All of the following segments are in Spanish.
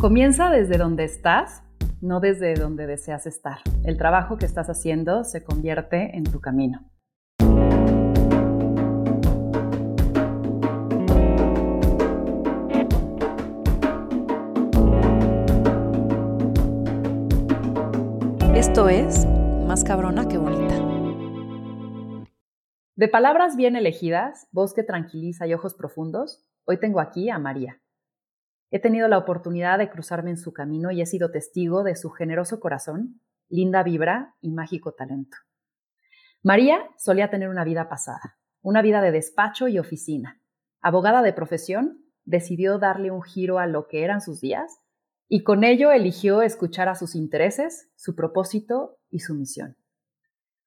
Comienza desde donde estás, no desde donde deseas estar. El trabajo que estás haciendo se convierte en tu camino. Esto es Más cabrona que bonita. De palabras bien elegidas, voz que tranquiliza y ojos profundos, hoy tengo aquí a María. He tenido la oportunidad de cruzarme en su camino y he sido testigo de su generoso corazón, linda vibra y mágico talento. María solía tener una vida pasada, una vida de despacho y oficina. Abogada de profesión, decidió darle un giro a lo que eran sus días y con ello eligió escuchar a sus intereses, su propósito y su misión.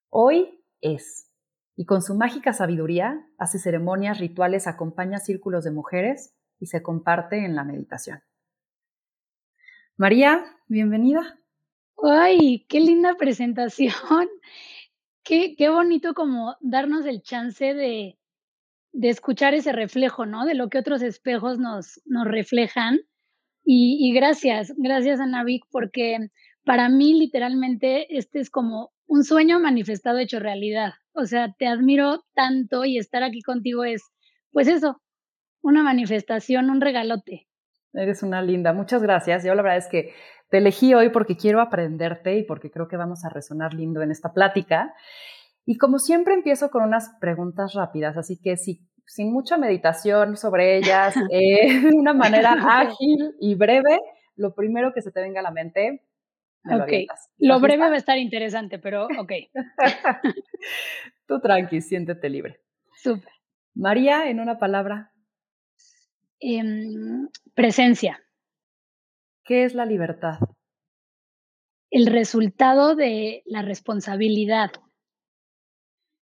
Hoy es, y con su mágica sabiduría hace ceremonias, rituales, acompaña círculos de mujeres y se comparte en la meditación. María, bienvenida. ¡Ay, qué linda presentación! Qué, qué bonito como darnos el chance de, de escuchar ese reflejo, ¿no? De lo que otros espejos nos, nos reflejan. Y, y gracias, gracias Ana Vic, porque para mí literalmente este es como un sueño manifestado hecho realidad. O sea, te admiro tanto y estar aquí contigo es, pues eso, una manifestación, un regalote. Eres una linda, muchas gracias. Yo la verdad es que te elegí hoy porque quiero aprenderte y porque creo que vamos a resonar lindo en esta plática. Y como siempre empiezo con unas preguntas rápidas, así que si, sin mucha meditación sobre ellas, eh, de una manera ágil y breve, lo primero que se te venga a la mente, me lo, lo breve va a estar interesante, pero ok. Tú tranqui, siéntete libre. Súper. María, en una palabra, Em, presencia. ¿Qué es la libertad? El resultado de la responsabilidad.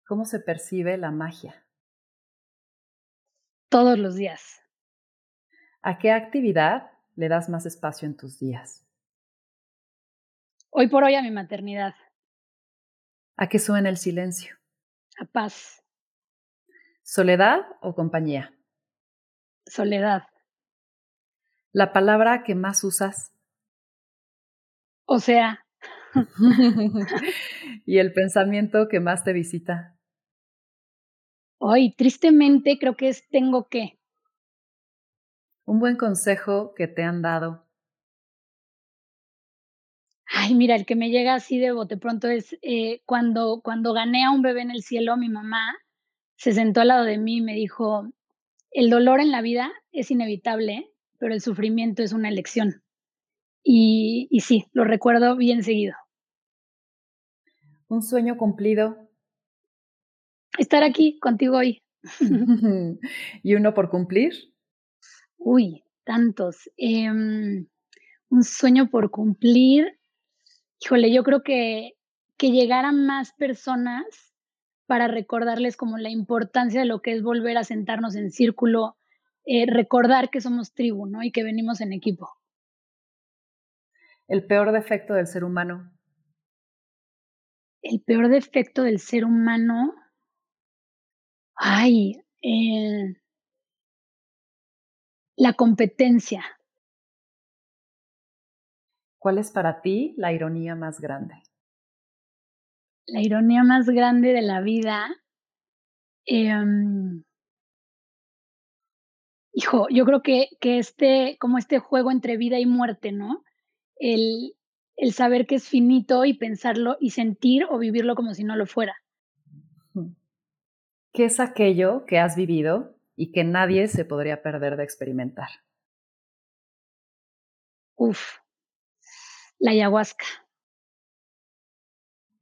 ¿Cómo se percibe la magia? Todos los días. ¿A qué actividad le das más espacio en tus días? Hoy por hoy a mi maternidad. ¿A qué suena el silencio? A paz. ¿Soledad o compañía? Soledad. La palabra que más usas. O sea. y el pensamiento que más te visita. Hoy, tristemente, creo que es tengo que. Un buen consejo que te han dado. Ay, mira, el que me llega así de bote pronto es eh, cuando, cuando gané a un bebé en el cielo, mi mamá se sentó al lado de mí y me dijo, el dolor en la vida es inevitable, pero el sufrimiento es una elección. Y, y sí, lo recuerdo bien seguido. Un sueño cumplido. Estar aquí contigo hoy. ¿Y uno por cumplir? Uy, tantos. Em, un sueño por cumplir. Híjole, yo creo que, que llegar a más personas para recordarles como la importancia de lo que es volver a sentarnos en círculo, eh, recordar que somos tribu, ¿no? Y que venimos en equipo. El peor defecto del ser humano. El peor defecto del ser humano. Ay, eh, la competencia. ¿Cuál es para ti la ironía más grande? La ironía más grande de la vida. Em, hijo, yo creo que, que este, como este juego entre vida y muerte, ¿no? El, el saber que es finito y pensarlo y sentir o vivirlo como si no lo fuera. ¿Qué es aquello que has vivido y que nadie se podría perder de experimentar? Uf, la ayahuasca.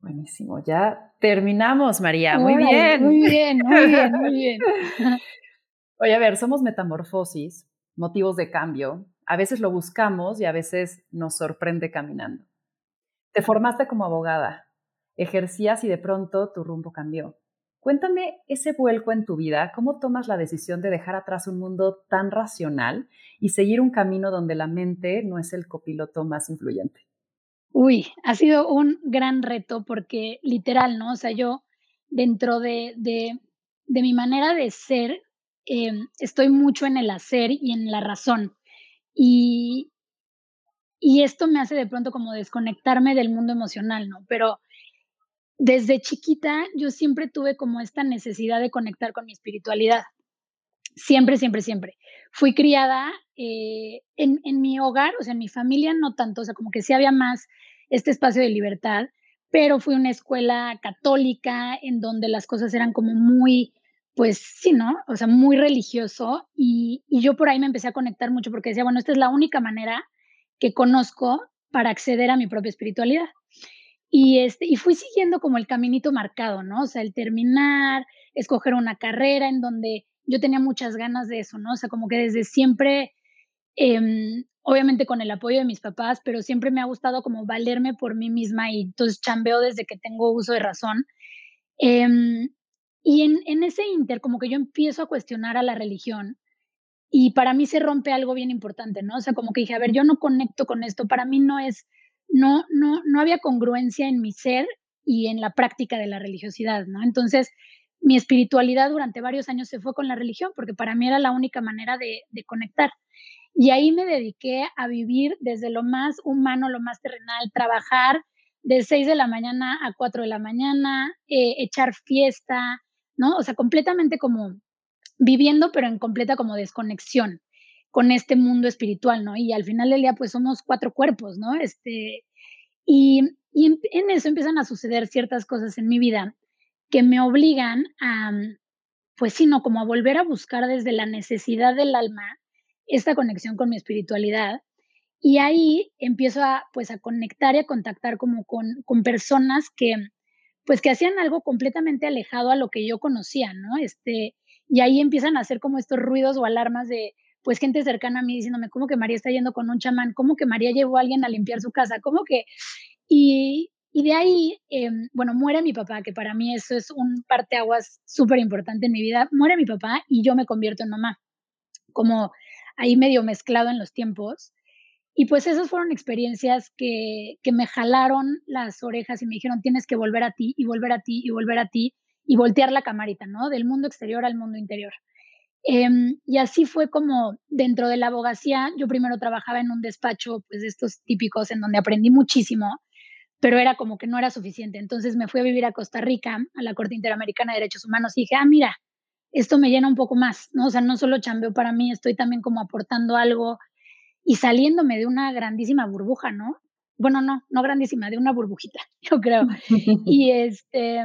Buenísimo, ya terminamos, María. Muy bien. Muy bien, muy bien, muy bien. Oye, a ver, somos metamorfosis, motivos de cambio. A veces lo buscamos y a veces nos sorprende caminando. Te formaste como abogada, ejercías y de pronto tu rumbo cambió. Cuéntame ese vuelco en tu vida, cómo tomas la decisión de dejar atrás un mundo tan racional y seguir un camino donde la mente no es el copiloto más influyente. Uy, ha sido un gran reto porque literal, ¿no? O sea, yo dentro de, de, mi manera de ser, eh, estoy mucho en el hacer y en la razón. Y, y esto me hace de pronto como desconectarme del mundo emocional, ¿no? Pero desde chiquita yo siempre tuve como esta necesidad de conectar con mi espiritualidad. Siempre, siempre, siempre. Fui criada eh, en, en mi hogar, o sea, en mi familia no tanto, o sea, como que sí había más este espacio de libertad, pero fui una escuela católica en donde las cosas eran como muy, pues sí, ¿no? O sea, muy religioso y, y, yo por ahí me empecé a conectar mucho porque decía, bueno, esta es la única manera que conozco para acceder a mi propia espiritualidad. Y, este, y fui siguiendo como el caminito marcado, ¿no? O sea, el terminar, escoger una carrera en donde yo tenía muchas ganas de eso, ¿no? O sea, como que desde siempre, eh, obviamente con el apoyo de mis papás, pero siempre me ha gustado como valerme por mí misma y entonces chambeo desde que tengo uso de razón. Eh, y en, en ese inter, como que yo empiezo a cuestionar a la religión y para mí se rompe algo bien importante, ¿no? O sea, como que dije, a ver, yo no conecto con esto, para mí no es, no, no, no había congruencia en mi ser y en la práctica de la religiosidad, ¿no? Entonces, mi espiritualidad durante varios años se fue con la religión, porque para mí era la única manera de, conectar. Y ahí me dediqué a vivir desde lo más humano, lo más terrenal, trabajar de 6 de la mañana a 4 de la mañana, eh, echar fiesta, ¿no? O sea, completamente como viviendo, pero en completa como desconexión con este mundo espiritual, ¿no? Y al final del día, pues somos cuatro cuerpos, ¿no? Este, y, y en, eso empiezan a suceder ciertas cosas en mi vida que me obligan a, pues sí, no, como a volver a buscar desde la necesidad del alma esta conexión con mi espiritualidad. Y ahí empiezo a, pues, a conectar y a contactar como con, con personas que, pues, que hacían algo completamente alejado a lo que yo conocía, ¿no? Este, y ahí empiezan a hacer como estos ruidos o alarmas de, pues, gente cercana a mí diciéndome, ¿cómo que María está yendo con un chamán? ¿Cómo que María llevó a alguien a limpiar su casa? ¿Cómo que? Y, y de ahí, eh, bueno, muere mi papá, que para mí eso es un parteaguas súper importante en mi vida. Muere mi papá y yo me convierto en mamá, como ahí medio mezclado en los tiempos. Y pues esas fueron experiencias que, que me jalaron las orejas y me dijeron, tienes que volver a ti y volver a ti y volver a ti y voltear la camarita, ¿no? Del mundo exterior al mundo interior. Eh, y así fue como dentro de la abogacía, yo primero trabajaba en un despacho, pues de estos típicos, en donde aprendí muchísimo, pero era como que no era suficiente. Entonces me fui a vivir a Costa Rica, a la Corte Interamericana de Derechos Humanos, y dije, ah, mira, esto me llena un poco más, ¿no? O sea, no solo chambeo para mí, estoy también como aportando algo y saliéndome de una grandísima burbuja, ¿no? Bueno, no, no grandísima, de una burbujita, yo creo. y este,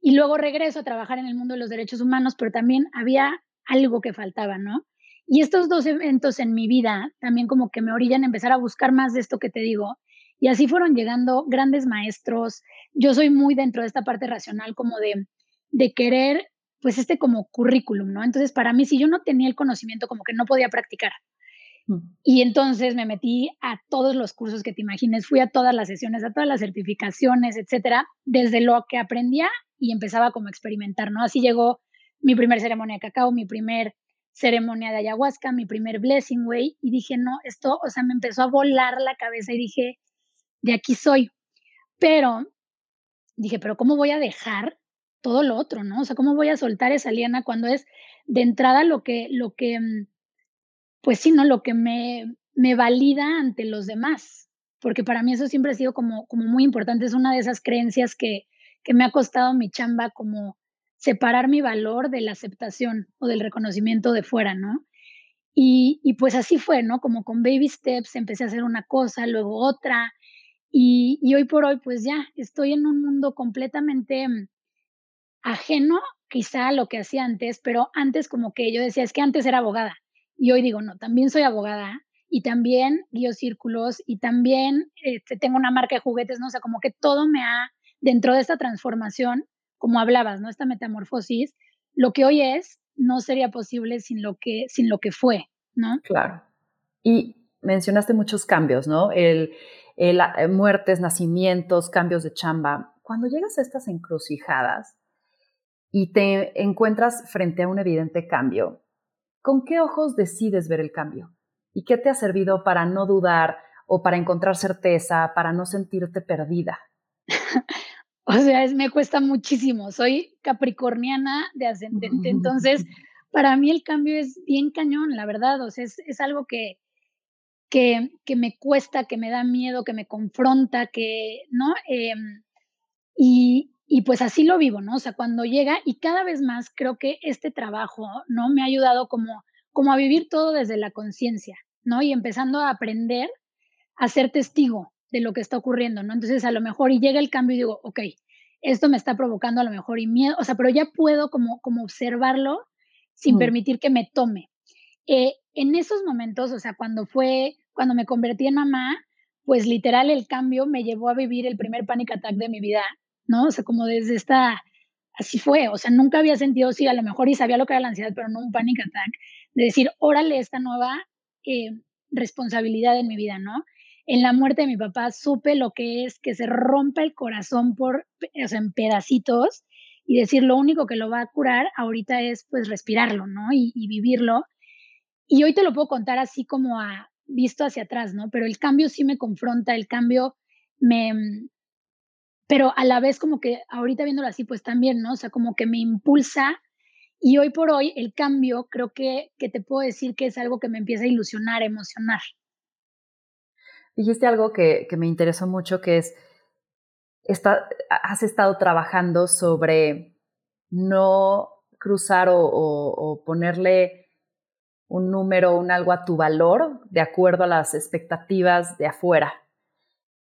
y luego regreso a trabajar en el mundo de los derechos humanos, pero también había algo que faltaba, ¿no? Y estos dos eventos en mi vida también como que me orillan a empezar a buscar más de esto que te digo. Y así fueron llegando grandes maestros. Yo soy muy dentro de esta parte racional como de, de querer, pues este como currículum, ¿no? Entonces, para mí, si yo no tenía el conocimiento, como que no podía practicar. Y entonces me metí a todos los cursos que te imagines, fui a todas las sesiones, a todas las certificaciones, etcétera, desde lo que aprendía y empezaba como a experimentar, ¿no? Así llegó mi primer ceremonia de cacao, mi primer ceremonia de ayahuasca, mi primer blessing way, y dije, no, esto, o sea, me empezó a volar la cabeza y dije, de aquí soy. Pero dije, pero ¿cómo voy a dejar todo lo otro, no? O sea, ¿cómo voy a soltar esa liana cuando es de entrada lo que, lo que, pues sí, ¿no? Lo que me, me valida ante los demás. Porque para mí eso siempre ha sido como, como muy importante. Es una de esas creencias que, que me ha costado mi chamba como separar mi valor de la aceptación o del reconocimiento de fuera, ¿no? Y, y, pues así fue, ¿no? Como con baby steps empecé a hacer una cosa, luego otra. Y, hoy por hoy, pues ya estoy en un mundo completamente mm, ajeno quizá a lo que hacía antes, pero antes como que yo decía, es que antes era abogada. Y hoy digo, no, también soy abogada y también guío círculos y también este, tengo una marca de juguetes, ¿no? O sea, como que todo me ha dentro de esta transformación, como hablabas, ¿no? Esta metamorfosis, lo que hoy es no sería posible sin lo que, sin lo que fue, ¿no? Claro. Y mencionaste muchos cambios, ¿no? El, el, eh, muertes, nacimientos, cambios de chamba. Cuando llegas a estas encrucijadas y te encuentras frente a un evidente cambio, ¿con qué ojos decides ver el cambio? ¿Y qué te ha servido para no dudar o para encontrar certeza, para no sentirte perdida? O sea, es, me cuesta muchísimo. Soy capricorniana de ascendente, entonces para mí el cambio es bien cañón, la verdad. O sea, es, es algo que, que, que me cuesta, que me da miedo, que me confronta, que, ¿no? Em, y, y pues así lo vivo, ¿no? O sea, cuando llega y cada vez más creo que este trabajo, ¿no? Me ha ayudado como, como a vivir todo desde la conciencia, ¿no? Y empezando a aprender a ser testigo de lo que está ocurriendo, ¿no? Entonces, a lo mejor y llega el cambio y digo, ok, esto me está provocando a lo mejor y miedo, o sea, pero ya puedo como, como observarlo sin mm. permitir que me tome. Eh, en esos momentos, o sea, cuando fue, cuando me convertí en mamá, pues literal el cambio me llevó a vivir el primer panic attack de mi vida, ¿no? O sea, como desde esta, así fue, o sea, nunca había sentido, sí, a lo mejor y sabía lo que era la ansiedad, pero no un panic attack, de decir, órale, esta nueva eh, responsabilidad en mi vida, ¿no? En la muerte de mi papá supe lo que es que se rompa el corazón por, o sea, en pedacitos y decir, lo único que lo va a curar ahorita es pues respirarlo, ¿no? Y, y vivirlo. Y hoy te lo puedo contar así como a visto hacia atrás, ¿no? Pero el cambio sí me confronta, el cambio me, pero a la vez como que ahorita viéndolo así, pues también, ¿no? O sea, como que me impulsa y hoy por hoy el cambio creo que, que te puedo decir que es algo que me empieza a ilusionar, emocionar. Dijiste algo que, que me interesó mucho, que es, está, has estado trabajando sobre no cruzar o, o, ponerle un número, un algo a tu valor de acuerdo a las expectativas de afuera.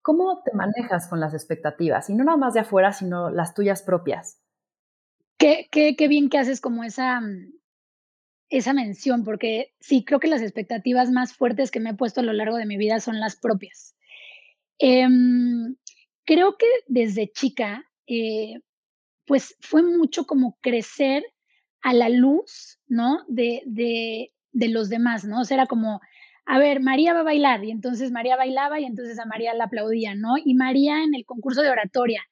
¿Cómo te manejas con las expectativas? Y no nada más de afuera, sino las tuyas propias. Qué, qué, qué bien que haces como esa, esa mención, porque sí, creo que las expectativas más fuertes que me he puesto a lo largo de mi vida son las propias. Em, creo que desde chica, eh, pues fue mucho como crecer a la luz, ¿no? De, de los demás, ¿no? O sea, era como, a ver, María va a bailar y entonces María bailaba y entonces a María la aplaudía, ¿no? Y María en el concurso de oratoria.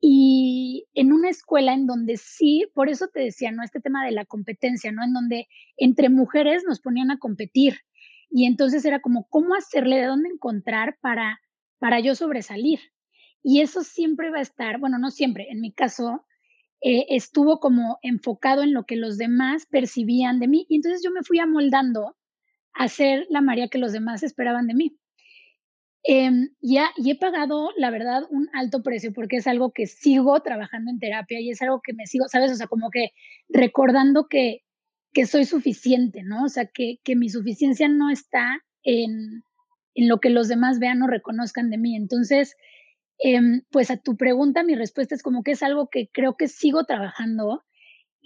Y en una escuela en donde sí, por eso te decía, ¿no? Este tema de la competencia, ¿no? En donde entre mujeres nos ponían a competir. Y entonces era como, ¿cómo hacerle, de dónde encontrar para, para yo sobresalir? Y eso siempre va a estar, bueno, no siempre, en mi caso, eh, estuvo como enfocado en lo que los demás percibían de mí. Y entonces yo me fui amoldando a ser la María que los demás esperaban de mí. Eh, ya, y he pagado, la verdad, un alto precio porque es algo que sigo trabajando en terapia y es algo que me sigo, ¿sabes? O sea, como que recordando que, que soy suficiente, ¿no? O sea, que, que mi suficiencia no está en, en, lo que los demás vean o reconozcan de mí. Entonces, eh, pues a tu pregunta, mi respuesta es como que es algo que creo que sigo trabajando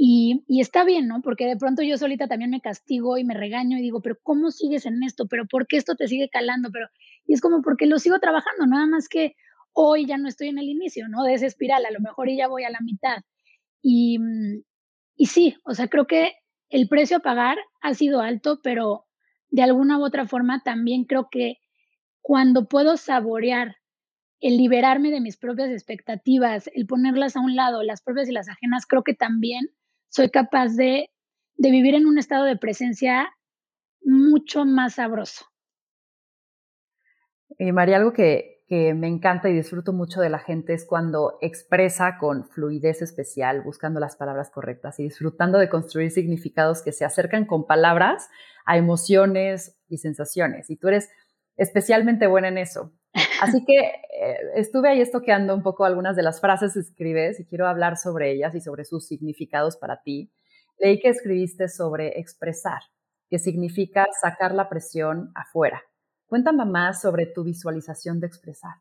y, y, está bien, ¿no? Porque de pronto yo solita también me castigo y me regaño y digo, pero ¿cómo sigues en esto? ¿Pero por qué esto te sigue calando? Pero, y es como porque lo sigo trabajando, nada más que hoy ya no estoy en el inicio, ¿no? De esa espiral, a lo mejor ya voy a la mitad. Y, y sí, o sea, creo que el precio a pagar ha sido alto, pero de alguna u otra forma también creo que cuando puedo saborear el liberarme de mis propias expectativas, el ponerlas a un lado, las propias y las ajenas, creo que también soy capaz de, de vivir en un estado de presencia mucho más sabroso. Y María, algo que, que, me encanta y disfruto mucho de la gente es cuando expresa con fluidez especial, buscando las palabras correctas y disfrutando de construir significados que se acercan con palabras a emociones y sensaciones. Y tú eres especialmente buena en eso. Así que eh, estuve ahí estoqueando un poco algunas de las frases que escribes y quiero hablar sobre ellas y sobre sus significados para ti. Leí que escribiste sobre expresar, que significa sacar la presión afuera. Cuéntame más sobre tu visualización de expresar.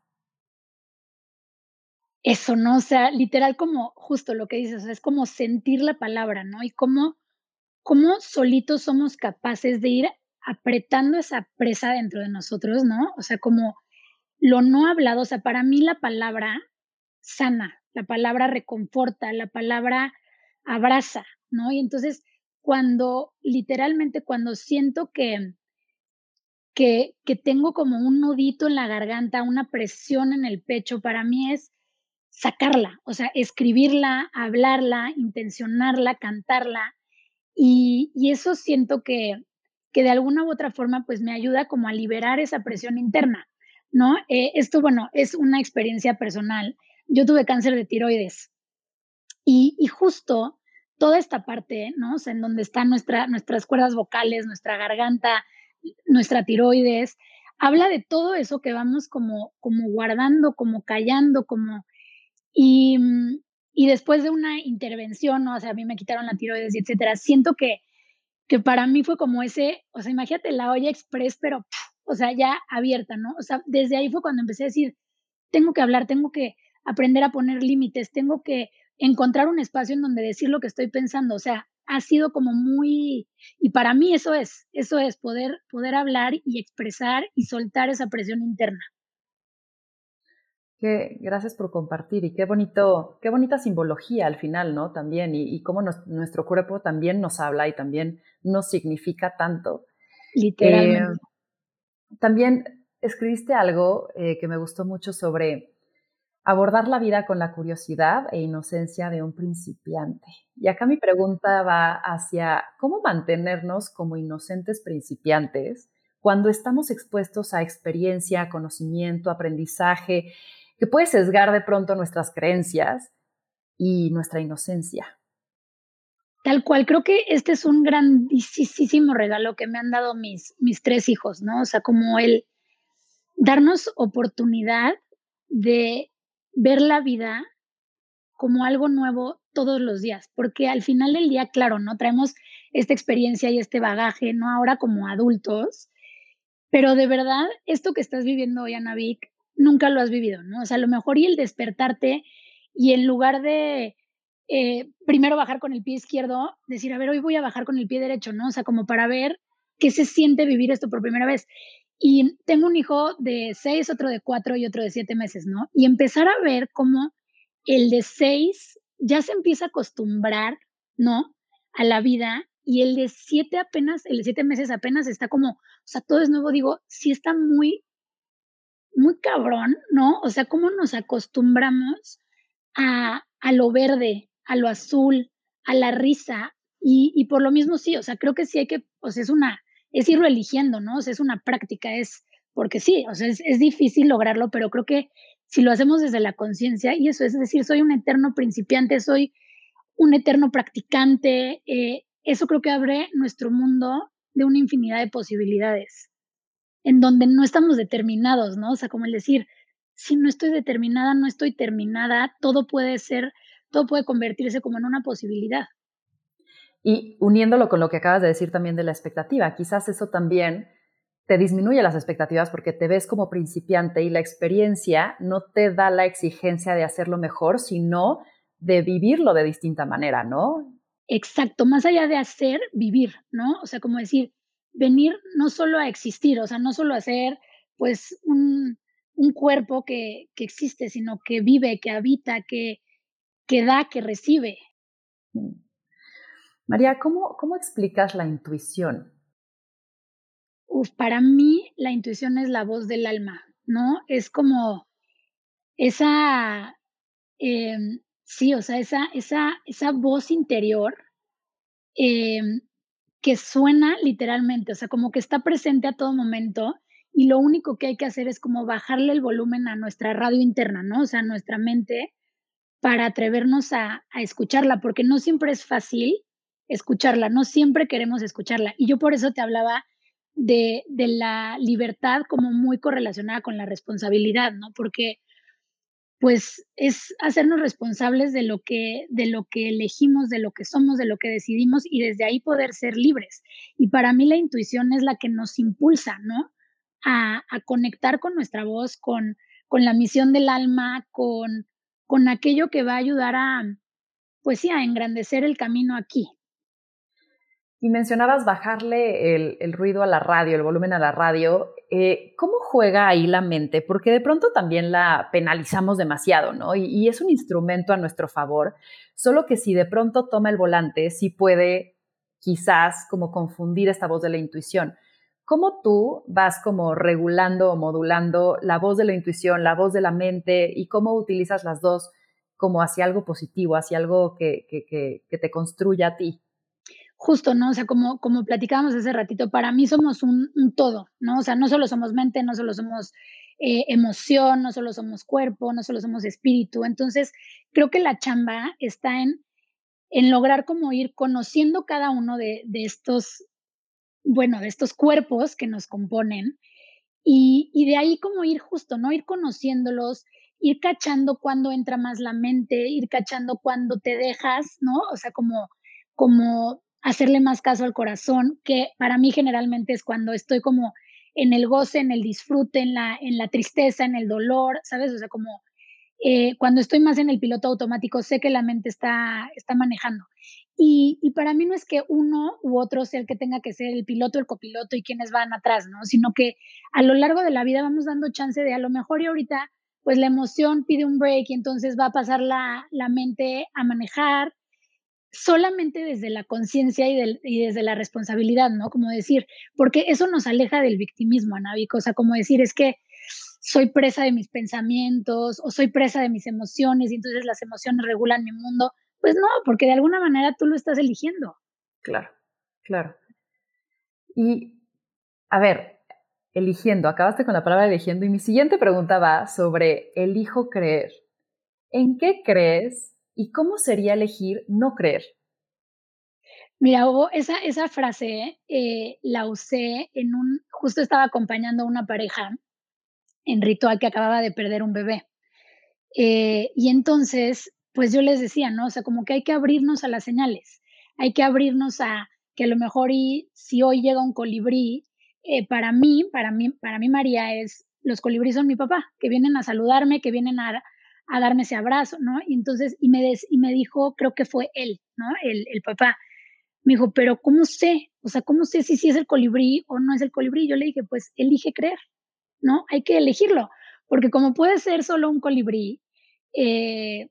Eso, ¿no? O sea, literal como justo lo que dices, es como sentir la palabra, ¿no? Y cómo, cómo solitos somos capaces de ir apretando esa presa dentro de nosotros, ¿no? O sea, como lo no hablado, o sea, para mí la palabra sana, la palabra reconforta, la palabra abraza, ¿no? Y entonces, cuando literalmente, cuando siento que, que, que tengo como un nudito en la garganta, una presión en el pecho, para mí es sacarla, o sea, escribirla, hablarla, intencionarla, cantarla. Y, y eso siento que, que de alguna u otra forma, pues me ayuda como a liberar esa presión interna. ¿No? Eh, esto, bueno, es una experiencia personal. Yo tuve cáncer de tiroides y, y justo toda esta parte, ¿no? En donde están nuestra, nuestras cuerdas vocales, nuestra garganta, nuestra tiroides, habla de todo eso que vamos como, como guardando, como callando, como... Y, mm, y después de una intervención, ¿no? o sea, a mí me quitaron la tiroides, etcétera, siento que, que para mí fue como ese, o sea, imagínate la olla express, pero, o sea, ya abierta, ¿no? O sea, desde ahí fue cuando empecé a decir, tengo que hablar, tengo que aprender a poner límites, tengo que encontrar un espacio en donde decir lo que estoy pensando, o sea, ha sido como muy, y para mí eso es, eso es poder, poder hablar y expresar y soltar esa presión interna. Qué, gracias por compartir y qué bonito, qué bonita simbología al final, ¿no? También, y, cómo nuestro cuerpo también nos habla y también nos significa tanto. Literalmente. Eh, también escribiste algo eh, que me gustó mucho sobre abordar la vida con la curiosidad e inocencia de un principiante. Y acá mi pregunta va hacia cómo mantenernos como inocentes principiantes cuando estamos expuestos a experiencia, conocimiento, aprendizaje, que puede sesgar de pronto nuestras creencias y nuestra inocencia. Tal cual, creo que este es un grandísimo regalo que me han dado mis, mis tres hijos, ¿no? O sea, como el darnos oportunidad de ver la vida como algo nuevo todos los días, porque al final del día, claro, ¿no? Traemos esta experiencia y este bagaje, ¿no? Ahora como adultos, pero de verdad, esto que estás viviendo hoy, Anavik, nunca lo has vivido, ¿no? O sea, a lo mejor y el despertarte y en lugar de eh, primero bajar con el pie izquierdo, decir, a ver, hoy voy a bajar con el pie derecho, ¿no? O sea, como para ver qué se siente vivir esto por primera vez. Y tengo un hijo de seis, otro de cuatro y otro de siete meses, ¿no? Y empezar a ver cómo el de seis ya se empieza a acostumbrar, ¿no? A la vida y el de siete apenas, el de siete meses apenas está como, o sea, todo es nuevo, digo, sí está muy, muy cabrón, ¿no? O sea, cómo nos acostumbramos a, a lo verde, a lo azul, a la risa, y, y por lo mismo sí, o sea, creo que sí hay que, o sea, es una, es irlo eligiendo, ¿no? O sea, es una práctica, es porque sí, o sea, es, es difícil lograrlo, pero creo que si lo hacemos desde la conciencia, y eso es decir, soy un eterno principiante, soy un eterno practicante, eh, eso creo que abre nuestro mundo de una infinidad de posibilidades, en donde no estamos determinados, ¿no? O sea, como el decir, si no estoy determinada, no estoy terminada, todo puede ser, todo puede convertirse como en una posibilidad. Y uniéndolo con lo que acabas de decir también de la expectativa, quizás eso también te disminuye las expectativas porque te ves como principiante y la experiencia no te da la exigencia de hacerlo mejor, sino de vivirlo de distinta manera, ¿no? Exacto, más allá de hacer, vivir, ¿no? O sea, como decir, venir no solo a existir, o sea, no solo a ser, pues, un, un cuerpo que, que, existe, sino que vive, que habita, que, que da, que recibe. Mm. María, ¿cómo, cómo explicas la intuición? Uf, para mí la intuición es la voz del alma, ¿no? Es como esa, em, sí, o sea, esa, esa, esa voz interior em, que suena literalmente, o sea, como que está presente a todo momento y lo único que hay que hacer es como bajarle el volumen a nuestra radio interna, ¿no? O sea, nuestra mente para atrevernos a, escucharla, porque no siempre es fácil escucharla, no siempre queremos escucharla. Y yo por eso te hablaba de, de la libertad como muy correlacionada con la responsabilidad, ¿no? Porque pues es hacernos responsables de lo que de lo que elegimos, de lo que somos, de lo que decidimos y desde ahí poder ser libres. Y para mí la intuición es la que nos impulsa, ¿no? A, a conectar con nuestra voz, con, con la misión del alma, con, con aquello que va a ayudar a, pues sí, a engrandecer el camino aquí. Y mencionabas bajarle el, ruido a la radio, el volumen a la radio. Eh, ¿Cómo juega ahí la mente? Porque de pronto también la penalizamos demasiado, ¿no? Y, es un instrumento a nuestro favor, solo que si de pronto toma el volante, sí puede quizás como confundir esta voz de la intuición. ¿Cómo tú vas como regulando o modulando la voz de la intuición, la voz de la mente y cómo utilizas las dos como hacia algo positivo, hacia algo que, que te construya a ti? justo, ¿no? O sea, como, como platicábamos hace ratito, para mí somos un, todo, ¿no? O sea, no solo somos mente, no solo somos eh, emoción, no solo somos cuerpo, no solo somos espíritu. Entonces, creo que la chamba está en, en lograr como ir conociendo cada uno de, de estos, bueno, de estos cuerpos que nos componen Y, y de ahí como ir justo, ¿no? Ir conociéndolos, ir cachando cuando entra más la mente, ir cachando cuando te dejas, ¿no? O sea, como, como hacerle más caso al corazón, que para mí generalmente es cuando estoy como en el goce, en el disfrute, en la, en la tristeza, en el dolor, ¿sabes? O sea, como eh, cuando estoy más en el piloto automático, sé que la mente está, está manejando. Y, y, para mí no es que uno u otro sea el que tenga que ser el piloto, el copiloto y quienes van atrás, ¿no? Sino que a lo largo de la vida vamos dando chance de a lo mejor y ahorita, pues la emoción pide un break y entonces va a pasar la, la mente a manejar solamente desde la conciencia y, desde la responsabilidad, ¿no? Como decir, porque eso nos aleja del victimismo, Anavi, o sea, como decir, es que soy presa de mis pensamientos o soy presa de mis emociones y entonces las emociones regulan mi mundo. Pues no, porque de alguna manera tú lo estás eligiendo. Claro, claro. Y, a ver, eligiendo, acabaste con la palabra eligiendo y mi siguiente pregunta va sobre elijo creer. ¿En qué crees y cómo sería elegir no creer? Mira, Hugo, esa, esa frase eh, la usé en un, justo estaba acompañando a una pareja en ritual que acababa de perder un bebé. Eh, y entonces, pues yo les decía, ¿no? O sea, como que hay que abrirnos a las señales, hay que abrirnos a que a lo mejor y si hoy llega un colibrí, eh, para mí, para mí, para mí María es, los colibríes son mi papá, que vienen a saludarme, que vienen a, darme ese abrazo, ¿no? Y entonces, y me, des, y me dijo, creo que fue él, ¿no? El, el papá. Me dijo, pero ¿cómo sé? O sea, ¿cómo sé si, si es el colibrí o no es el colibrí? Yo le dije, pues elige creer. ¿no? Hay que elegirlo, porque como puede ser solo un colibrí, eh,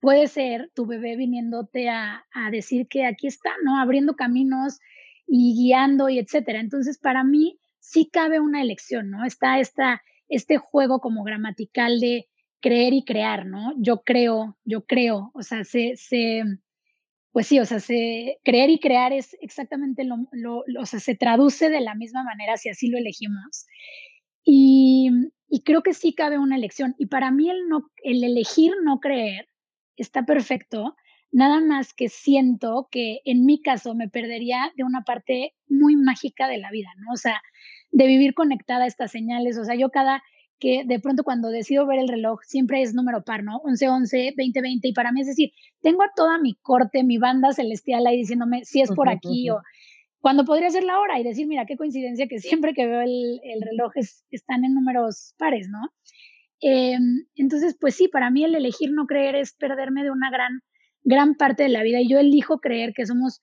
puede ser tu bebé viniéndote a, a, decir que aquí está, ¿no? Abriendo caminos y guiando y etcétera. Entonces, para mí sí cabe una elección, ¿no? Está esta, este juego como gramatical de creer y crear, ¿no? Yo creo, yo creo, o sea, se, se pues sí, o sea, se, creer y crear es exactamente lo, lo, o sea, se traduce de la misma manera si así lo elegimos. Y, y, creo que sí cabe una elección. Y para mí el, no, el elegir no creer está perfecto, nada más que siento que en mi caso me perdería de una parte muy mágica de la vida, ¿no? O sea, de vivir conectada a estas señales. O sea, yo cada que de pronto cuando decido ver el reloj siempre es número par, ¿no? 11, 11, 20, 20. Y para mí es decir, tengo a toda mi corte, mi banda celestial ahí diciéndome si es por aquí o cuando podría ser la hora y decir, mira, qué coincidencia que siempre que veo el, el reloj es, están en números pares, ¿no? Eh, entonces, pues sí, para mí el elegir no creer es perderme de una gran, gran parte de la vida y yo elijo creer que somos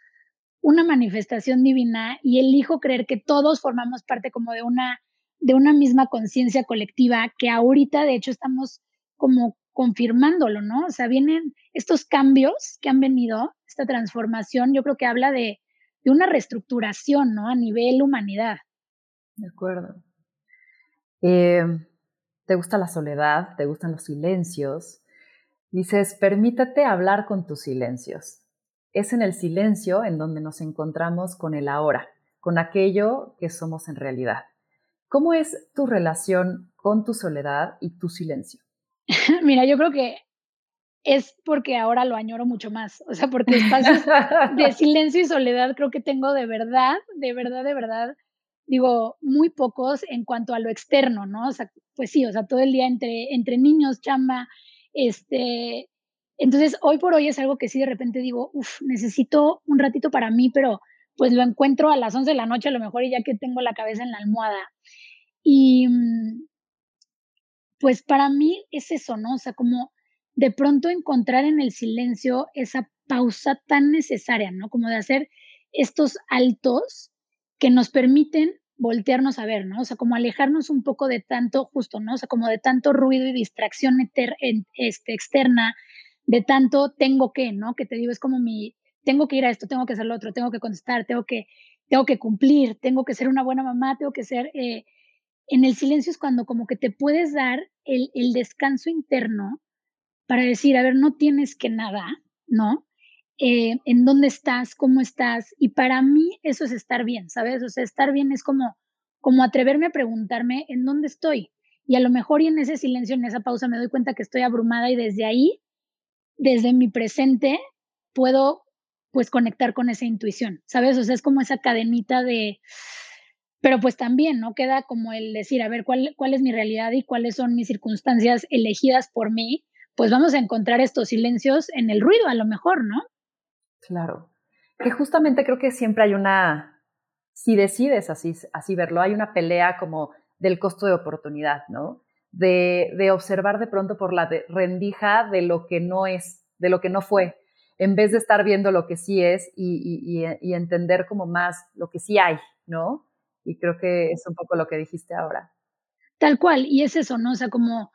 una manifestación divina y elijo creer que todos formamos parte como de una, de una misma conciencia colectiva que ahorita de hecho estamos como confirmándolo, ¿no? O sea, vienen estos cambios que han venido, esta transformación, yo creo que habla de, de una reestructuración, ¿no? A nivel humanidad. De acuerdo. Eh, ¿Te gusta la soledad? ¿Te gustan los silencios? Dices, permítete hablar con tus silencios. Es en el silencio en donde nos encontramos con el ahora, con aquello que somos en realidad. ¿Cómo es tu relación con tu soledad y tu silencio? Mira, yo creo que es porque ahora lo añoro mucho más. O sea, porque espacios de silencio y soledad creo que tengo de verdad, de verdad, de verdad, digo, muy pocos en cuanto a lo externo, ¿no? O sea, pues sí, o sea, todo el día entre, entre niños, chamba, este, entonces hoy por hoy es algo que sí de repente digo, uff, necesito un ratito para mí, pero pues lo encuentro a las 11 de la noche a lo mejor y ya que tengo la cabeza en la almohada. Y mm, pues para mí es eso, ¿no? O sea, como de pronto encontrar en el silencio esa pausa tan necesaria, ¿no? Como de hacer estos altos que nos permiten voltearnos a ver, ¿no? O sea, como alejarnos un poco de tanto, justo, ¿no? O sea, como de tanto ruido y distracción este, externa, de tanto tengo que, ¿no? Que te digo, es como mi, tengo que ir a esto, tengo que hacer lo otro, tengo que contestar, tengo que, tengo que cumplir, tengo que ser una buena mamá, tengo que ser, eh, en el silencio es cuando como que te puedes dar el, el descanso interno para decir, a ver, no tienes que nada, ¿no? Eh, en dónde estás, cómo estás. Y para mí eso es estar bien, ¿sabes? O sea, estar bien es como, como atreverme a preguntarme en dónde estoy. Y a lo mejor y en ese silencio, en esa pausa, me doy cuenta que estoy abrumada y desde ahí, desde mi presente, puedo pues conectar con esa intuición, ¿sabes? O sea, es como esa cadenita de, pero pues también, ¿no? Queda como el decir, a ver, ¿cuál, cuál es mi realidad y cuáles son mis circunstancias elegidas por mí, pues vamos a encontrar estos silencios en el ruido a lo mejor, ¿no? Claro. Que justamente creo que siempre hay una, si decides así, así verlo, hay una pelea como del costo de oportunidad, ¿no? De, de observar de pronto por la rendija de lo que no es, de lo que no fue, en vez de estar viendo lo que sí es y, y, y entender como más lo que sí hay, ¿no? Y creo que es un poco lo que dijiste ahora. Tal cual, y es eso, ¿no? O sea, como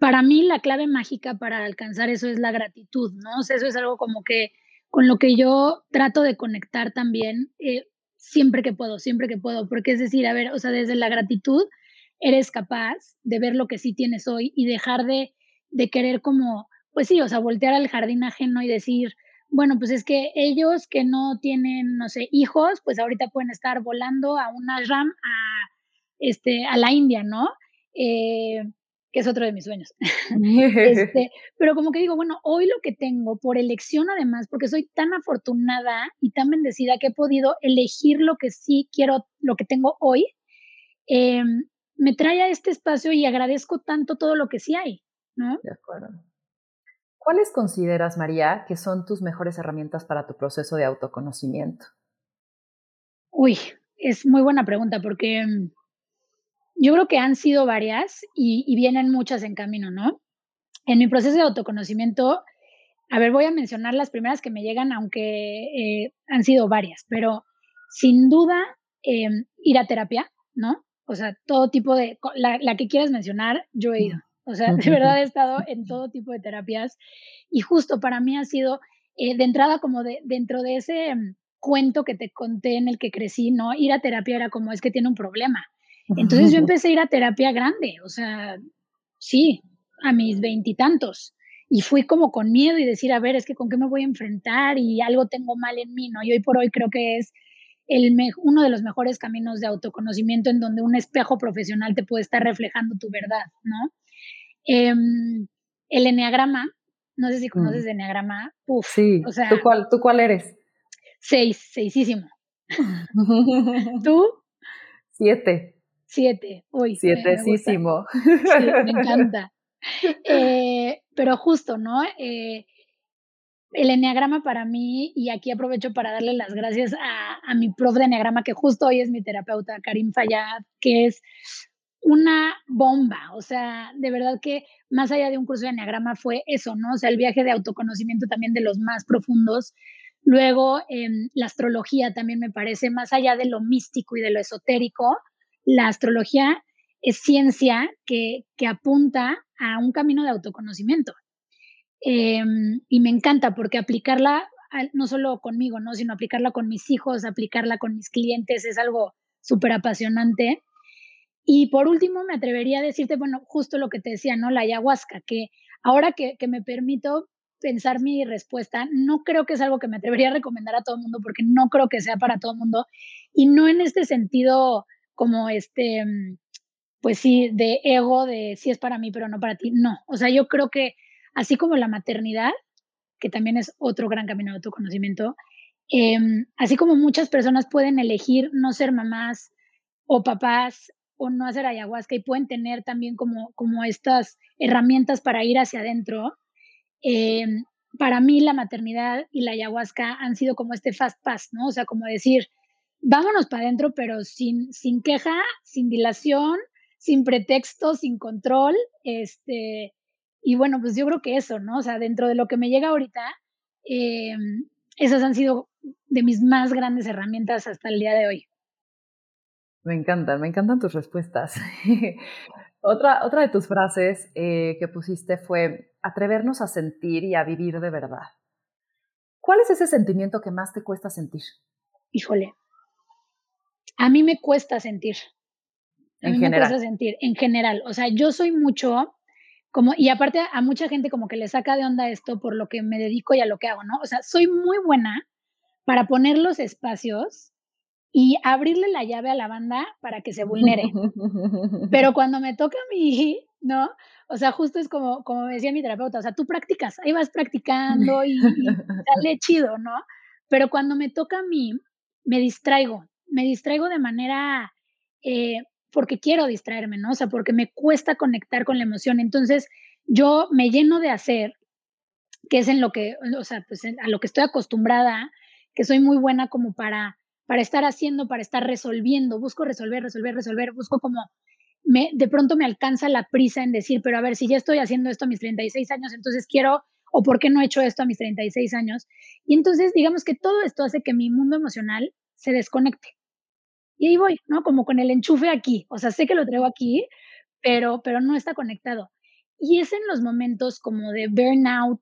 para mí la clave mágica para alcanzar eso es la gratitud, ¿no? O sea, eso es algo como que con lo que yo trato de conectar también eh, siempre que puedo, siempre que puedo, porque es decir, a ver, o sea, desde la gratitud eres capaz de ver lo que sí tienes hoy y dejar de, de querer como, pues sí, o sea, voltear al jardín ajeno y decir, bueno, pues es que ellos que no tienen, no sé, hijos, pues ahorita pueden estar volando a una RAM a, este, a la India, ¿no? Eh, que es otro de mis sueños. este, pero como que digo, bueno, hoy lo que tengo, por elección además, porque soy tan afortunada y tan bendecida que he podido elegir lo que sí quiero, lo que tengo hoy, eh, me trae a este espacio y agradezco tanto todo lo que sí hay, ¿no? De acuerdo. ¿Cuáles consideras, María, que son tus mejores herramientas para tu proceso de autoconocimiento? Uy, es muy buena pregunta porque mm, yo creo que han sido varias y, vienen muchas en camino, ¿no? En mi proceso de autoconocimiento, a ver, voy a mencionar las primeras que me llegan, aunque eh, han sido varias, pero sin duda em, ir a terapia, ¿no? O sea, todo tipo de, la, la que quieras mencionar, yo he ido. O sea, de verdad he estado en todo tipo de terapias y justo para mí ha sido eh, de entrada como de, dentro de ese mm, cuento que te conté en el que crecí, ¿no? Ir a terapia era como es que tiene un problema. Entonces yo empecé a ir a terapia grande, o sea, sí, a mis veintitantos. Y, fui como con miedo y decir, a ver, es que con qué me voy a enfrentar y algo tengo mal en mí, ¿no? Y hoy por hoy creo que es el uno de los mejores caminos de autoconocimiento en donde un espejo profesional te puede estar reflejando tu verdad, ¿no? Em, el enneagrama, no sé si conoces mm. enneagrama. Uf, sí, o sea, ¿Tú, cuál, ¿tú cuál eres? Seis, seisísimo. ¿Tú? Siete. Siete, uy. Sietesísimo. Sí, me encanta. Eh, pero justo, ¿no? Eh, el enneagrama para mí, y aquí aprovecho para darle las gracias a, a mi prof de enneagrama, que justo hoy es mi terapeuta, Karim Fayad, que es una bomba, o sea, de verdad que más allá de un curso de enneagrama fue eso, ¿no? O sea, el viaje de autoconocimiento también de los más profundos. Luego, em, la astrología también me parece, más allá de lo místico y de lo esotérico, la astrología es ciencia que, que apunta a un camino de autoconocimiento. Em, y me encanta porque aplicarla no solo conmigo, ¿no? Sino aplicarla con mis hijos, aplicarla con mis clientes, es algo súper apasionante. Y por último, me atrevería a decirte, bueno, justo lo que te decía, ¿no? La ayahuasca, que ahora que, que me permito pensar mi respuesta, no creo que es algo que me atrevería a recomendar a todo el mundo, porque no creo que sea para todo el mundo, y no en este sentido como este, pues sí, de ego, de si es para mí, pero no para ti, no. O sea, yo creo que así como la maternidad, que también es otro gran camino de autoconocimiento, eh, así como muchas personas pueden elegir no ser mamás o papás o no hacer ayahuasca y pueden tener también como, como estas herramientas para ir hacia adentro. Eh, para mí la maternidad y la ayahuasca han sido como este fast pass, ¿no? O sea, como decir, vámonos para adentro, pero sin, sin queja, sin dilación, sin pretexto, sin control, este, y bueno, pues yo creo que eso, ¿no? O sea, dentro de lo que me llega ahorita, eh, esas han sido de mis más grandes herramientas hasta el día de hoy. Me encantan, me encantan tus respuestas. otra, otra de tus frases eh, que pusiste fue atrevernos a sentir y a vivir de verdad. ¿Cuál es ese sentimiento que más te cuesta sentir? Híjole, a mí me cuesta sentir. A en mí general. me cuesta sentir, en general. O sea, yo soy mucho como, y aparte a mucha gente como que le saca de onda esto por lo que me dedico y a lo que hago, ¿no? O sea, soy muy buena para poner los espacios y abrirle la llave a la banda para que se vulnere. Pero cuando me toca a mí, ¿no? O sea, justo es como, como me decía mi terapeuta, o sea, tú practicas, ahí vas practicando y, sale chido, ¿no? Pero cuando me toca a mí, me distraigo, me distraigo de manera eh, porque quiero distraerme, ¿no? O sea, porque me cuesta conectar con la emoción. Entonces, yo me lleno de hacer, que es en lo que, o sea, pues a lo que estoy acostumbrada, que soy muy buena como para, para estar haciendo, para estar resolviendo, busco resolver, resolver, resolver, busco como, me, de pronto me alcanza la prisa en decir, pero a ver, si ya estoy haciendo esto a mis 36 años, entonces quiero, o por qué no he hecho esto a mis 36 años. Y entonces, digamos que todo esto hace que mi mundo emocional se desconecte. Y ahí voy, ¿no? Como con el enchufe aquí, o sea, sé que lo traigo aquí, pero, pero no está conectado. Y es en los momentos como de burnout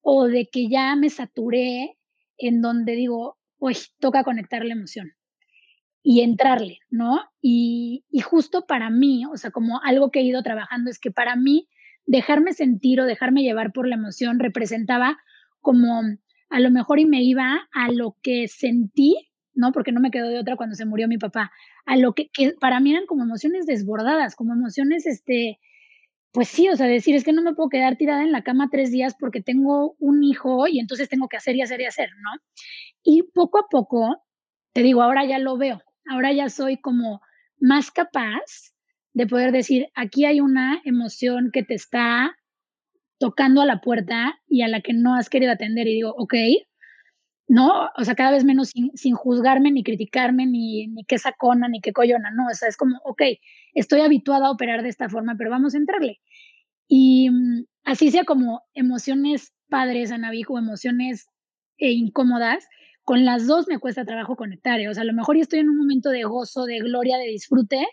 o de que ya me saturé, en donde digo, uy, toca conectar la emoción y entrarle, ¿no? Y, y justo para mí, o sea, como algo que he ido trabajando es que para mí dejarme sentir o dejarme llevar por la emoción representaba como a lo mejor y me iba a lo que sentí, ¿no? Porque no me quedó de otra cuando se murió mi papá, a lo que, que para mí eran como emociones desbordadas, como emociones, este, pues sí, o sea, decir, es que no me puedo quedar tirada en la cama tres días porque tengo un hijo y entonces tengo que hacer y hacer y hacer, ¿no? Y poco a poco, te digo, ahora ya lo veo, ahora ya soy como más capaz de poder decir, aquí hay una emoción que te está tocando a la puerta y a la que no has querido atender y digo, ok, ¿no? O sea, cada vez menos sin, juzgarme, ni criticarme, ni, ni qué sacona, ni qué coyona, no, o sea, es como, ok, estoy habituada a operar de esta forma, pero vamos a entrarle. Y mm, así sea como emociones padres, Anavijo, o emociones eh, incómodas, con las dos me cuesta trabajo conectar, ¿eh? o sea, a lo mejor yo estoy en un momento de gozo, de gloria, de disfrute,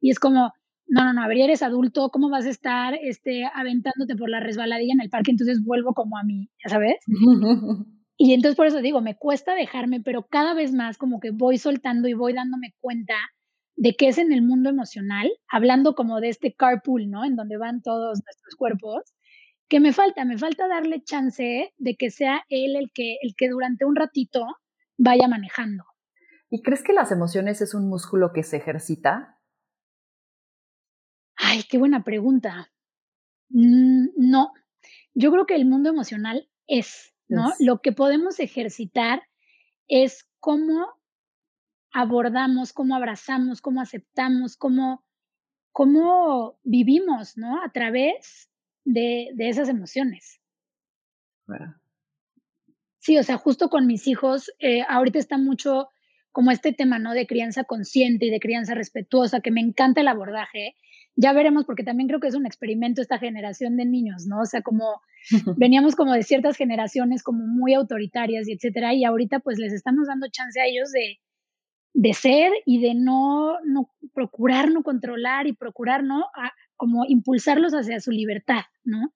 y es como, no, no, no, a eres adulto, ¿cómo vas a estar este, aventándote por la resbaladilla en el parque? Entonces vuelvo como a mí, ¿ya sabes? Y entonces por eso digo, me cuesta dejarme, pero cada vez más como que voy soltando y voy dándome cuenta de qué es en el mundo emocional, hablando como de este carpool, ¿no? En donde van todos nuestros cuerpos, que me falta, me falta darle chance de que sea él el que, el que durante un ratito vaya manejando. ¿Y crees que las emociones es un músculo que se ejercita? Ay, qué buena pregunta. Mm, no, yo creo que el mundo emocional es, ¿no? Lo que podemos ejercitar es cómo abordamos, cómo abrazamos, cómo aceptamos, cómo, cómo vivimos, ¿no? A través de, de esas emociones. Sí, o sea, justo con mis hijos, eh, ahorita está mucho como este tema, ¿no? De crianza consciente y de crianza respetuosa, que me encanta el abordaje. Ya veremos, porque también creo que es un experimento esta generación de niños, ¿no? O sea, como veníamos como de ciertas generaciones como muy autoritarias y etcétera, y ahorita pues les estamos dando chance a ellos de, de ser y de no, no procurar no controlar y procurar no como impulsarlos hacia su libertad, ¿no?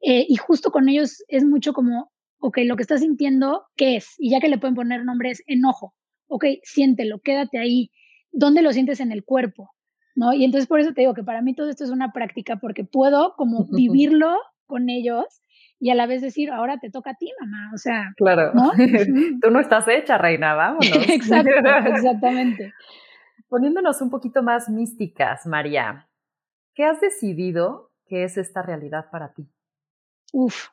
Eh, y justo con ellos es mucho como, ok, lo que estás sintiendo, ¿qué es? Y ya que le pueden poner nombres, enojo, ok, siéntelo, quédate ahí, ¿dónde lo sientes en el cuerpo? ¿No? Y entonces por eso te digo que para mí todo esto es una práctica porque puedo como vivirlo con ellos y a la vez decir, ahora te toca a ti, mamá, o sea, claro, ¿no? tú no estás hecha, reina, vámonos. Exacto, exactamente. Poniéndonos un poquito más místicas, María, ¿qué has decidido que es esta realidad para ti? Uf,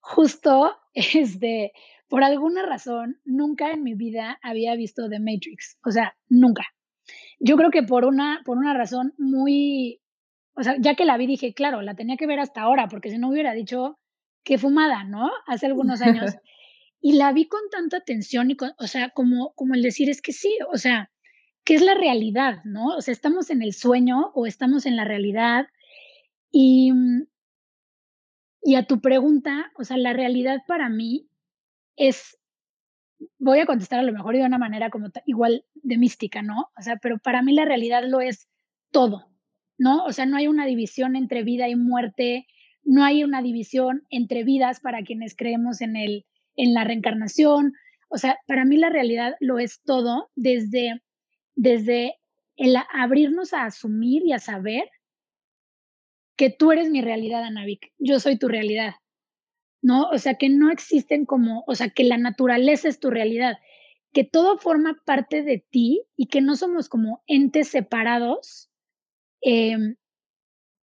justo, este, por alguna razón, nunca en mi vida había visto The Matrix, o sea, nunca. Yo creo que por una, por una razón muy, o sea, ya que la vi dije, claro, la tenía que ver hasta ahora, porque si no hubiera dicho, qué fumada, ¿no? Hace algunos años. y la vi con tanta atención y, con, o sea, como, como el decir, es que sí, o sea, ¿qué es la realidad, no? O sea, ¿estamos en el sueño o estamos en la realidad? Y, y a tu pregunta, o sea, la realidad para mí es, voy a contestar a lo mejor de una manera como igual de mística, ¿no? O sea, pero para mí la realidad lo es todo, ¿no? O sea, no hay una división entre vida y muerte, no hay una división entre vidas para quienes creemos en, el, en la reencarnación. O sea, para mí la realidad lo es todo desde, desde el abrirnos a asumir y a saber que tú eres mi realidad, Anavik, yo soy tu realidad, ¿no? O sea, que no existen como, o sea, que la naturaleza es tu realidad, que todo forma parte de ti y que no somos como entes separados eh,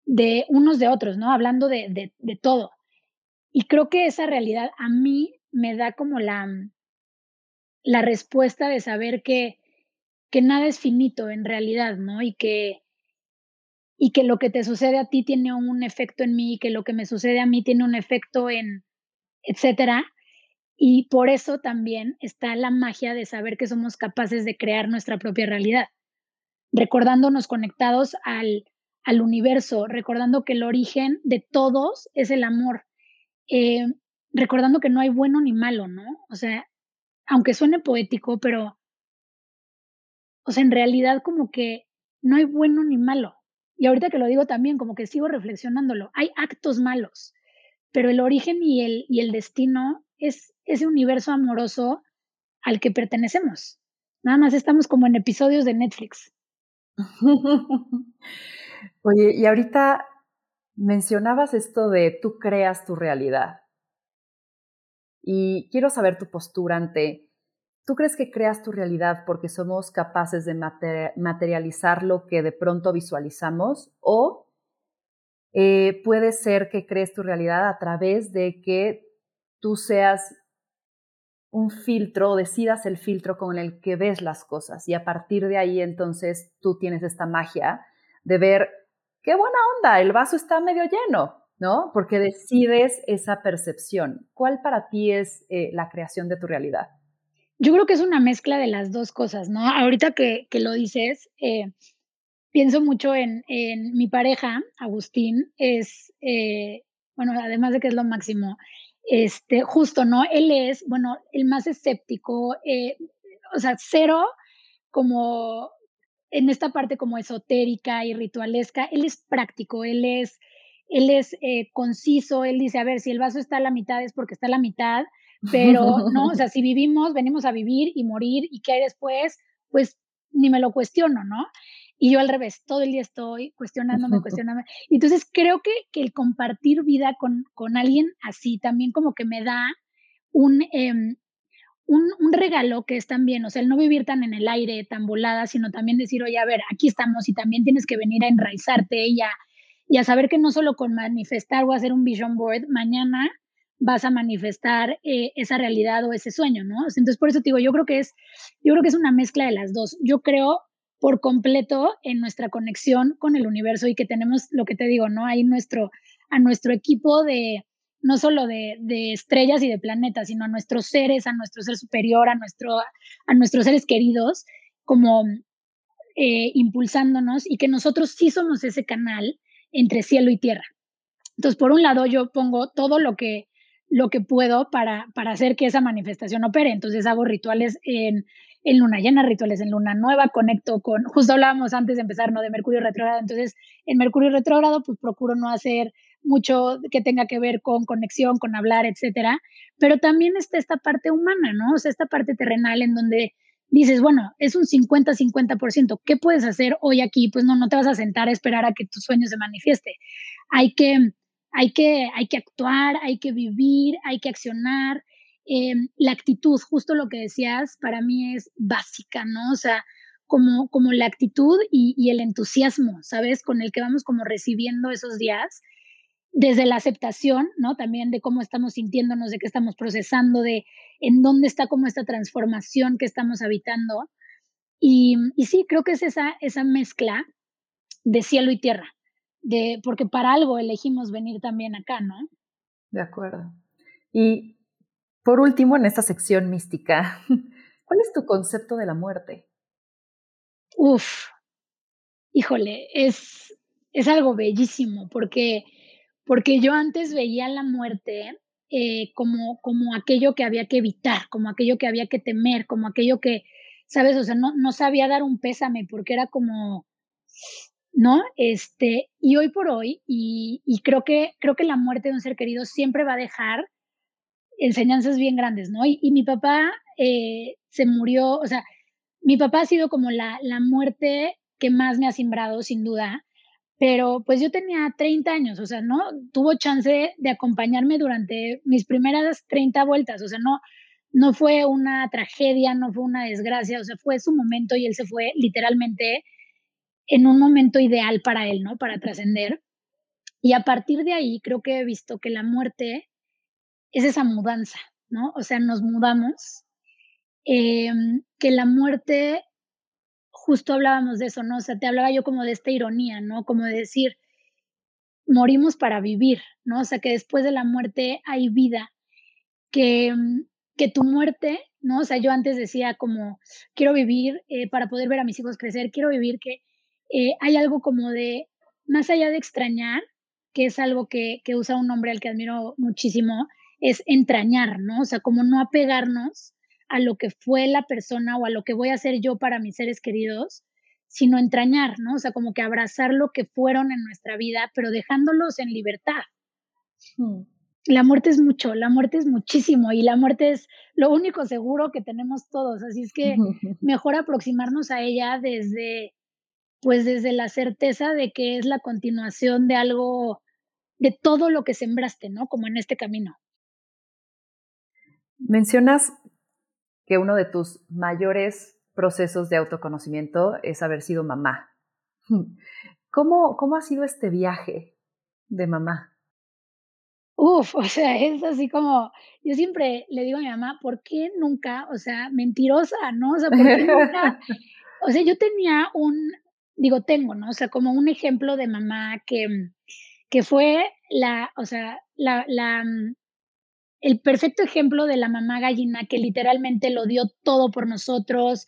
de unos de otros, ¿no? Hablando de, de, de todo. Y creo que esa realidad a mí me da como la, la respuesta de saber que, que nada es finito en realidad, ¿no? Y que, y que lo que te sucede a ti tiene un efecto en mí, y que lo que me sucede a mí tiene un efecto en, etcétera. Y por eso también está la magia de saber que somos capaces de crear nuestra propia realidad, recordándonos conectados al, al universo, recordando que el origen de todos es el amor, eh, recordando que no hay bueno ni malo, ¿no? O sea, aunque suene poético, pero, o sea, en realidad como que no hay bueno ni malo. Y ahorita que lo digo también, como que sigo reflexionándolo, hay actos malos, pero el origen y el, y el destino es ese universo amoroso al que pertenecemos. Nada más estamos como en episodios de Netflix. Oye, y ahorita mencionabas esto de tú creas tu realidad. Y quiero saber tu postura ante, ¿tú crees que creas tu realidad porque somos capaces de materializar lo que de pronto visualizamos? ¿O eh, puede ser que crees tu realidad a través de que tú seas un filtro o decidas el filtro con el que ves las cosas y a partir de ahí entonces tú tienes esta magia de ver qué buena onda, el vaso está medio lleno, ¿no? Porque decides esa percepción. ¿Cuál para ti es eh, la creación de tu realidad? Yo creo que es una mezcla de las dos cosas, ¿no? Ahorita que, lo dices, eh, pienso mucho en, mi pareja, Agustín, es, eh, bueno, además de que es lo máximo, este, justo, ¿no? Él es, bueno, el más escéptico, o sea, cero como en esta parte como esotérica y ritualesca, él es práctico, él es, él es eh, conciso, él dice, a ver, si el vaso está a la mitad es porque está a la mitad, pero no, o sea, si vivimos, venimos a vivir y morir y qué hay después, pues ni me lo cuestiono, ¿no? Y yo al revés, todo el día estoy cuestionándome, cuestionándome. Entonces creo que, que el compartir vida con, con alguien así también como que me da un, em, un, un, regalo que es también, o sea, el no vivir tan en el aire, tan volada, sino también decir, oye, a ver, aquí estamos y también tienes que venir a enraizarte y a, y a saber que no solo con manifestar o hacer un vision board, mañana vas a manifestar eh, esa realidad o ese sueño, ¿no? Entonces, por eso te digo, yo creo que es, yo creo que es una mezcla de las dos. Yo creo por completo en nuestra conexión con el universo y que tenemos lo que te digo, ¿no? Ahí nuestro, a nuestro equipo de, no solo de, estrellas y de planetas, sino a nuestros seres, a nuestro ser superior, a, nuestro, a nuestros seres queridos, como eh, impulsándonos y que nosotros sí somos ese canal entre cielo y tierra. Entonces, por un lado, yo pongo todo lo que, lo que puedo para, para hacer que esa manifestación opere. Entonces, hago rituales en, en luna llena, rituales en luna nueva, conecto con, justo hablábamos antes de empezar, ¿no? De Mercurio retrógrado. Entonces, en Mercurio retrógrado, pues procuro no hacer mucho que tenga que ver con conexión, con hablar, etcétera, pero también está esta parte humana, ¿no? O sea, esta parte terrenal en donde dices, bueno, es un 50-50%, ¿qué puedes hacer hoy aquí? Pues no, no te vas a sentar a esperar a que tu sueño se manifieste. Hay que, hay que, hay que actuar, hay que vivir, hay que accionar. Eh, la actitud, justo lo que decías, para mí es básica, ¿no? O sea, como, como la actitud y, y el entusiasmo, ¿sabes? Con el que vamos como recibiendo esos días desde la aceptación, ¿no? También de cómo estamos sintiéndonos, de qué estamos procesando, de en dónde está como esta transformación que estamos habitando. Y, sí, creo que es esa, esa mezcla de cielo y tierra, de, porque para algo elegimos venir también acá, ¿no? De acuerdo. Y por último, en esta sección mística, ¿cuál es tu concepto de la muerte? Uf, híjole, es, es algo bellísimo porque porque yo antes veía la muerte eh, como, como aquello que había que evitar, como aquello que había que temer, como aquello que, ¿sabes? O sea, no, no sabía dar un pésame porque era como, ¿no? Este, y hoy por hoy, y, y, creo, que, creo que la muerte de un ser querido siempre va a dejar enseñanzas bien grandes, ¿no? Y, y mi papá eh, se murió, o sea, mi papá ha sido como la, la muerte que más me ha simbrado, sin duda, pero pues yo tenía 30 años, o sea, no tuvo chance de acompañarme durante mis primeras 30 vueltas, o sea, no, no fue una tragedia, no fue una desgracia, o sea, fue su momento y él se fue literalmente en un momento ideal para él, ¿no? Para trascender. Y a partir de ahí creo que he visto que la muerte es esa mudanza, ¿no? O sea, nos mudamos, em, que la muerte justo hablábamos de eso, ¿no? O sea, te hablaba yo como de esta ironía, ¿no? Como de decir, morimos para vivir, ¿no? O sea, que después de la muerte hay vida, que, mm, que tu muerte, ¿no? O sea, yo antes decía como, quiero vivir eh, para poder ver a mis hijos crecer, quiero vivir que eh, hay algo como de, más allá de extrañar, que es algo que, que usa un hombre al que admiro muchísimo, es entrañar, ¿no? O sea, como no apegarnos a lo que fue la persona o a lo que voy a hacer yo para mis seres queridos, sino entrañar, ¿no? O sea, como que abrazar lo que fueron en nuestra vida, pero dejándolos en libertad. Hmm. La muerte es mucho, la muerte es muchísimo y la muerte es lo único seguro que tenemos todos, así es que mejor aproximarnos a ella desde, pues desde la certeza de que es la continuación de algo, de todo lo que sembraste, ¿no? Como en este camino. Mencionas que uno de tus mayores procesos de autoconocimiento es haber sido mamá. ¿Cómo, cómo ha sido este viaje de mamá? Uf, o sea, es así como, yo siempre le digo a mi mamá, ¿por qué nunca, o sea, mentirosa, ¿no? O sea, ¿por qué nunca? O sea, yo tenía un, digo, tengo, ¿no? O sea, como un ejemplo de mamá que, que fue la, o sea, la, la, el perfecto ejemplo de la mamá gallina que literalmente lo dio todo por nosotros.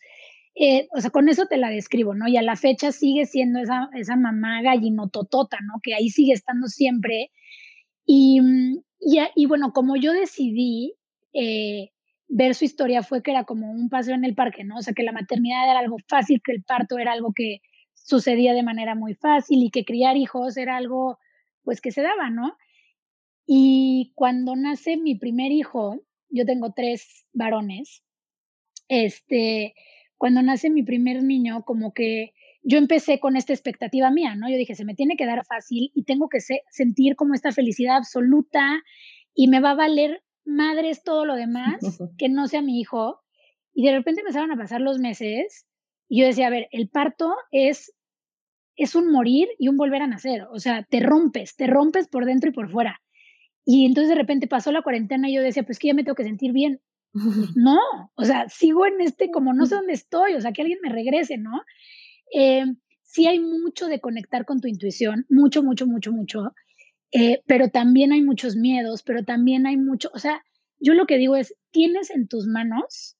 Eh, o sea, con eso te la describo, ¿no? Y a la fecha sigue siendo esa, esa mamá gallinototota, ¿no? Que ahí sigue estando siempre. Y, mm, y, bueno, como yo decidí eh, ver su historia fue que era como un paseo en el parque, ¿no? O sea, que la maternidad era algo fácil, que el parto era algo que sucedía de manera muy fácil y que criar hijos era algo, pues, que se daba, ¿no? Y cuando nace mi primer hijo, yo tengo tres varones, este, cuando nace mi primer niño, como que yo empecé con esta expectativa mía, ¿no? Yo dije, se me tiene que dar fácil y tengo que sentir como esta felicidad absoluta y me va a valer madres todo lo demás que no sea mi hijo. Y de repente empezaron a pasar los meses y yo decía, a ver, el parto es es un morir y un volver a nacer, o sea, te rompes, te rompes por dentro y por fuera. Y entonces de repente pasó la cuarentena y yo decía, pues que ya me tengo que sentir bien. no, o sea, sigo en este como no sé dónde estoy, o sea, que alguien me regrese, ¿no? Eh, sí hay mucho de conectar con tu intuición, mucho, mucho, mucho, mucho, eh, pero también hay muchos miedos, pero también hay mucho, o sea, yo lo que digo es, tienes en tus manos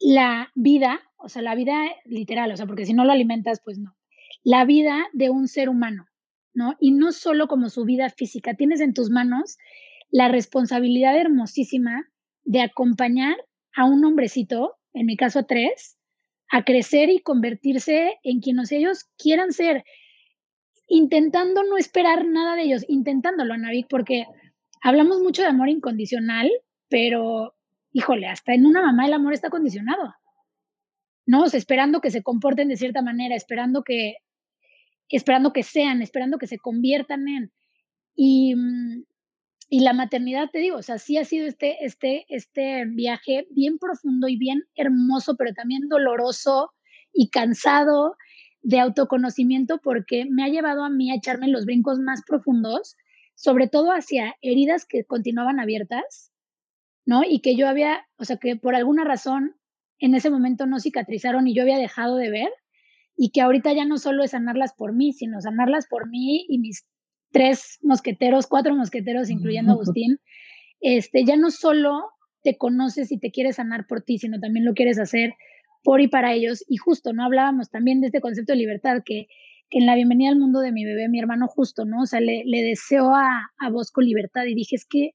la vida, o sea, la vida literal, o sea, porque si no lo alimentas, pues no, la vida de un ser humano. ¿No? Y no solo como su vida física, tienes en tus manos la responsabilidad hermosísima de acompañar a un hombrecito, en mi caso a tres, a crecer y convertirse en quienes ellos quieran ser, intentando no esperar nada de ellos, intentándolo, Anavik, porque hablamos mucho de amor incondicional, pero, híjole, hasta en una mamá el amor está condicionado, ¿no? esperando que se comporten de cierta manera, esperando que esperando que sean, esperando que se conviertan en. Y, mm, y la maternidad, te digo, o sea, sí ha sido este, este, este viaje bien profundo y bien hermoso, pero también doloroso y cansado de autoconocimiento porque me ha llevado a mí a echarme los brincos más profundos, sobre todo hacia heridas que continuaban abiertas, ¿no? Y que yo había, o sea, que por alguna razón en ese momento no cicatrizaron y yo había dejado de ver y que ahorita ya no solo es sanarlas por mí, sino sanarlas por mí y mis tres mosqueteros, cuatro mosqueteros, incluyendo a Agustín, este, ya no solo te conoces y te quieres sanar por ti, sino también lo quieres hacer por y para ellos. Y justo, ¿no? Hablábamos también de este concepto de libertad, que, que en la bienvenida al mundo de mi bebé, mi hermano justo, ¿no? O sea, le, le deseo a, a Bosco libertad y dije, es que,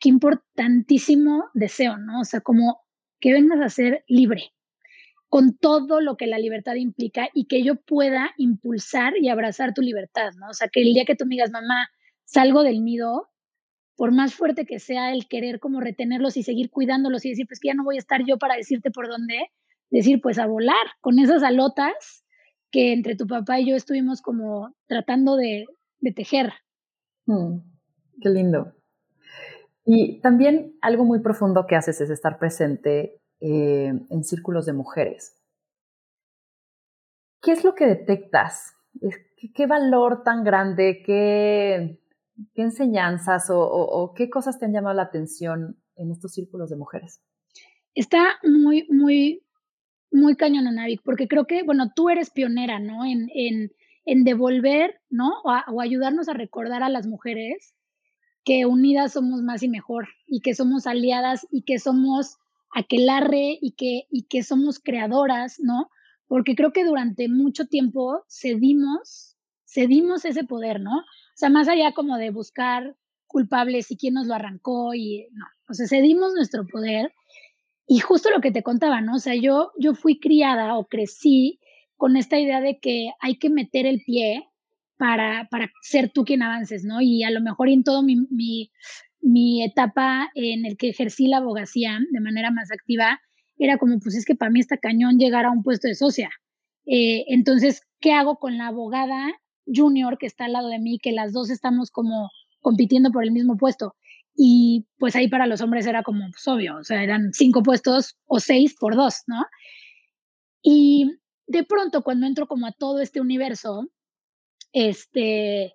qué importantísimo deseo, ¿no? O sea, como que vengas a ser libre, con todo lo que la libertad implica y que yo pueda impulsar y abrazar tu libertad, ¿no? O sea, que el día que tú me digas, mamá, salgo del nido, por más fuerte que sea el querer como retenerlos y seguir cuidándolos y decir, pues que ya no voy a estar yo para decirte por dónde, decir, pues a volar con esas alotas que entre tu papá y yo estuvimos como tratando de, tejer. Mm, qué lindo. Y también algo muy profundo que haces es estar presente eh, en círculos de mujeres. ¿Qué es lo que detectas? ¿Qué, valor tan grande, qué, enseñanzas o, qué cosas te han llamado la atención en estos círculos de mujeres? Está muy, muy, muy cañón, porque creo que, bueno, tú eres pionera, ¿no? En, en, en devolver, ¿no? O, o, ayudarnos a recordar a las mujeres que unidas somos más y mejor, y que somos aliadas, y que somos aquelarre, y que, y que somos creadoras, ¿no? Porque creo que durante mucho tiempo cedimos, cedimos ese poder, ¿no? O sea, más allá como de buscar culpables y quién nos lo arrancó, y no, o sea, cedimos nuestro poder y justo lo que te contaba, ¿no? O sea, yo, yo fui criada o crecí con esta idea de que hay que meter el pie para, para ser tú quien avances, ¿no? Y a lo mejor en todo mi, mi, mi etapa en el que ejercí la abogacía de manera más activa, era como, pues es que para mí está cañón llegar a un puesto de socia. Eh, entonces, ¿qué hago con la abogada junior que está al lado de mí, que las dos estamos como compitiendo por el mismo puesto? Y pues ahí para los hombres era como pues, obvio, o sea, eran cinco puestos o seis por dos, ¿no? Y de pronto cuando entro como a todo este universo, este,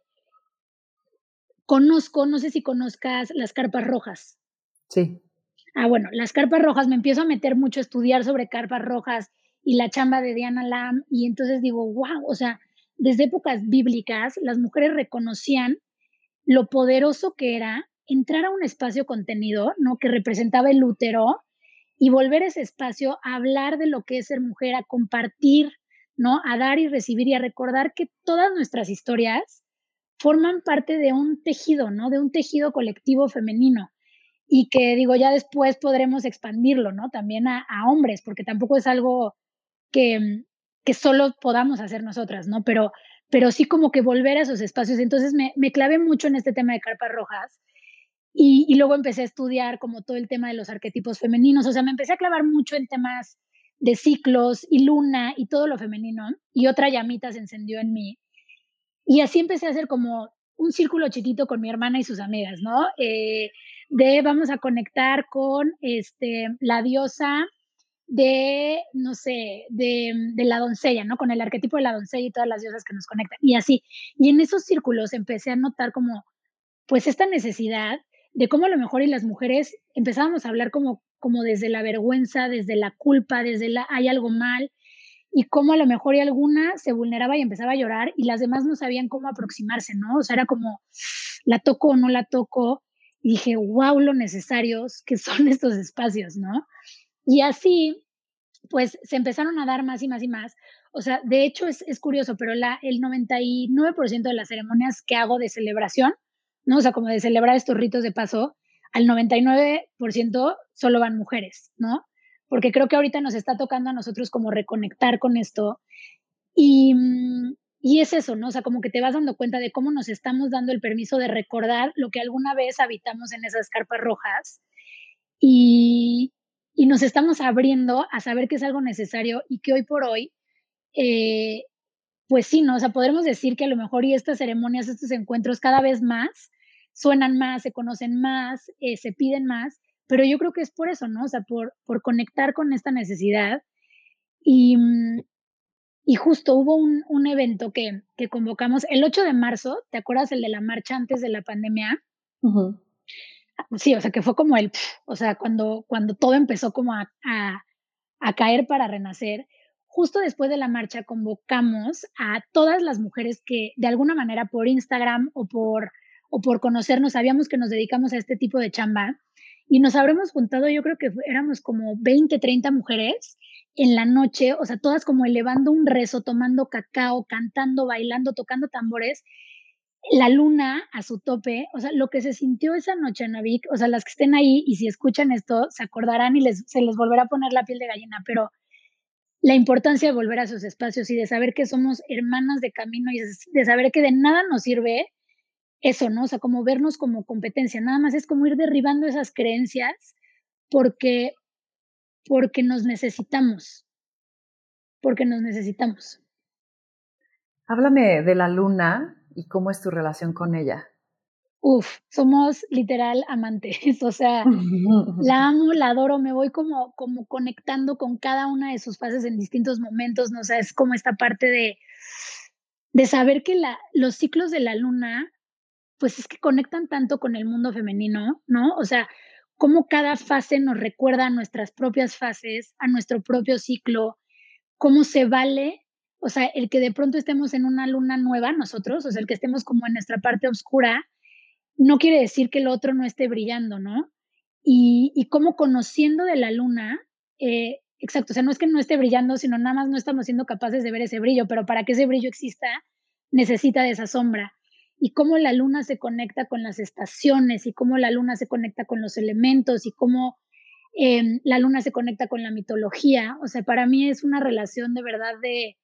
conozco, no sé si conozcas las carpas rojas. Sí. Ah, bueno, las carpas rojas, me empiezo a meter mucho a estudiar sobre carpas rojas y la chamba de Diana Lam, y entonces digo, wow, o sea, desde épocas bíblicas las mujeres reconocían lo poderoso que era entrar a un espacio contenido, ¿no? Que representaba el útero y volver ese espacio a hablar de lo que es ser mujer, a compartir, ¿no? A dar y recibir y a recordar que todas nuestras historias forman parte de un tejido, ¿no? De un tejido colectivo femenino y que digo, ya después podremos expandirlo, ¿no? También a, hombres, porque tampoco es algo que, que solo podamos hacer nosotras, ¿no? Pero, pero sí como que volver a esos espacios. Entonces me, me clavé mucho en este tema de carpas rojas y, luego empecé a estudiar como todo el tema de los arquetipos femeninos, o sea, me empecé a clavar mucho en temas de ciclos y luna y todo lo femenino, y otra llamita se encendió en mí. Y así empecé a hacer como un círculo chiquito con mi hermana y sus amigas, ¿no? Eh, de vamos a conectar con este, la diosa de, no sé, de, de, la doncella, ¿no? Con el arquetipo de la doncella y todas las diosas que nos conectan. Y así. Y en esos círculos empecé a notar como, pues, esta necesidad de cómo a lo mejor y las mujeres empezábamos a hablar como, como desde la vergüenza, desde la culpa, desde la hay algo mal, y cómo a lo mejor y alguna se vulneraba y empezaba a llorar y las demás no sabían cómo aproximarse, ¿no? O sea, era como, la toco o no la toco, y dije, wow, lo necesarios que son estos espacios, ¿no? Y así, pues se empezaron a dar más y más y más. O sea, de hecho es, es curioso, pero la, el 99% de las ceremonias que hago de celebración ¿no? O sea, como de celebrar estos ritos de paso, al 99% solo van mujeres, ¿no? Porque creo que ahorita nos está tocando a nosotros como reconectar con esto. Y, mm, y es eso, ¿no? O sea, como que te vas dando cuenta de cómo nos estamos dando el permiso de recordar lo que alguna vez habitamos en esas carpas rojas y, y nos estamos abriendo a saber que es algo necesario y que hoy por hoy eh, pues sí, ¿no? O sea, podremos decir que a lo mejor y estas ceremonias, estos encuentros cada vez más suenan más, se conocen más, eh, se piden más, pero yo creo que es por eso, ¿no? O sea, por, por conectar con esta necesidad. Y, mm, y justo hubo un, un evento que, que, convocamos el 8 de marzo, ¿te acuerdas el de la marcha antes de la pandemia? Sí, o sea, que fue como el, o sea, cuando, cuando todo empezó como a, a, a caer para renacer justo después de la marcha convocamos a todas las mujeres que de alguna manera por Instagram o por o por conocernos, sabíamos que nos dedicamos a este tipo de chamba y nos habremos juntado, yo creo que éramos como 20, 30 mujeres en la noche, o sea, todas como elevando un rezo, tomando cacao, cantando, bailando, tocando tambores, la luna a su tope, o sea, lo que se sintió esa noche, Navik, o sea, las que estén ahí y si escuchan esto, se acordarán y les, se les volverá a poner la piel de gallina, pero la importancia de volver a esos espacios y de saber que somos hermanas de camino y de saber que de nada nos sirve eso, ¿no? O sea, como vernos como competencia, nada más es como ir derribando esas creencias porque, porque nos necesitamos, porque nos necesitamos. Háblame de la luna y cómo es tu relación con ella. Uf, somos literal amantes, o sea, la amo, la adoro, me voy como, como conectando con cada una de sus fases en distintos momentos, ¿no? O sea, es como esta parte de, de saber que la, los ciclos de la luna pues es que conectan tanto con el mundo femenino, ¿no? O sea, cómo cada fase nos recuerda a nuestras propias fases, a nuestro propio ciclo, cómo se vale, o sea, el que de pronto estemos en una luna nueva nosotros, o sea, el que estemos como en nuestra parte oscura, no quiere decir que el otro no esté brillando, ¿no? Y, cómo conociendo de la luna, eh, exacto, o sea, no es que no esté brillando, sino nada más no estamos siendo capaces de ver ese brillo, pero para que ese brillo exista, necesita de esa sombra. Y cómo la luna se conecta con las estaciones y cómo la luna se conecta con los elementos y cómo eh, la luna se conecta con la mitología. O sea, para mí es una relación de verdad de,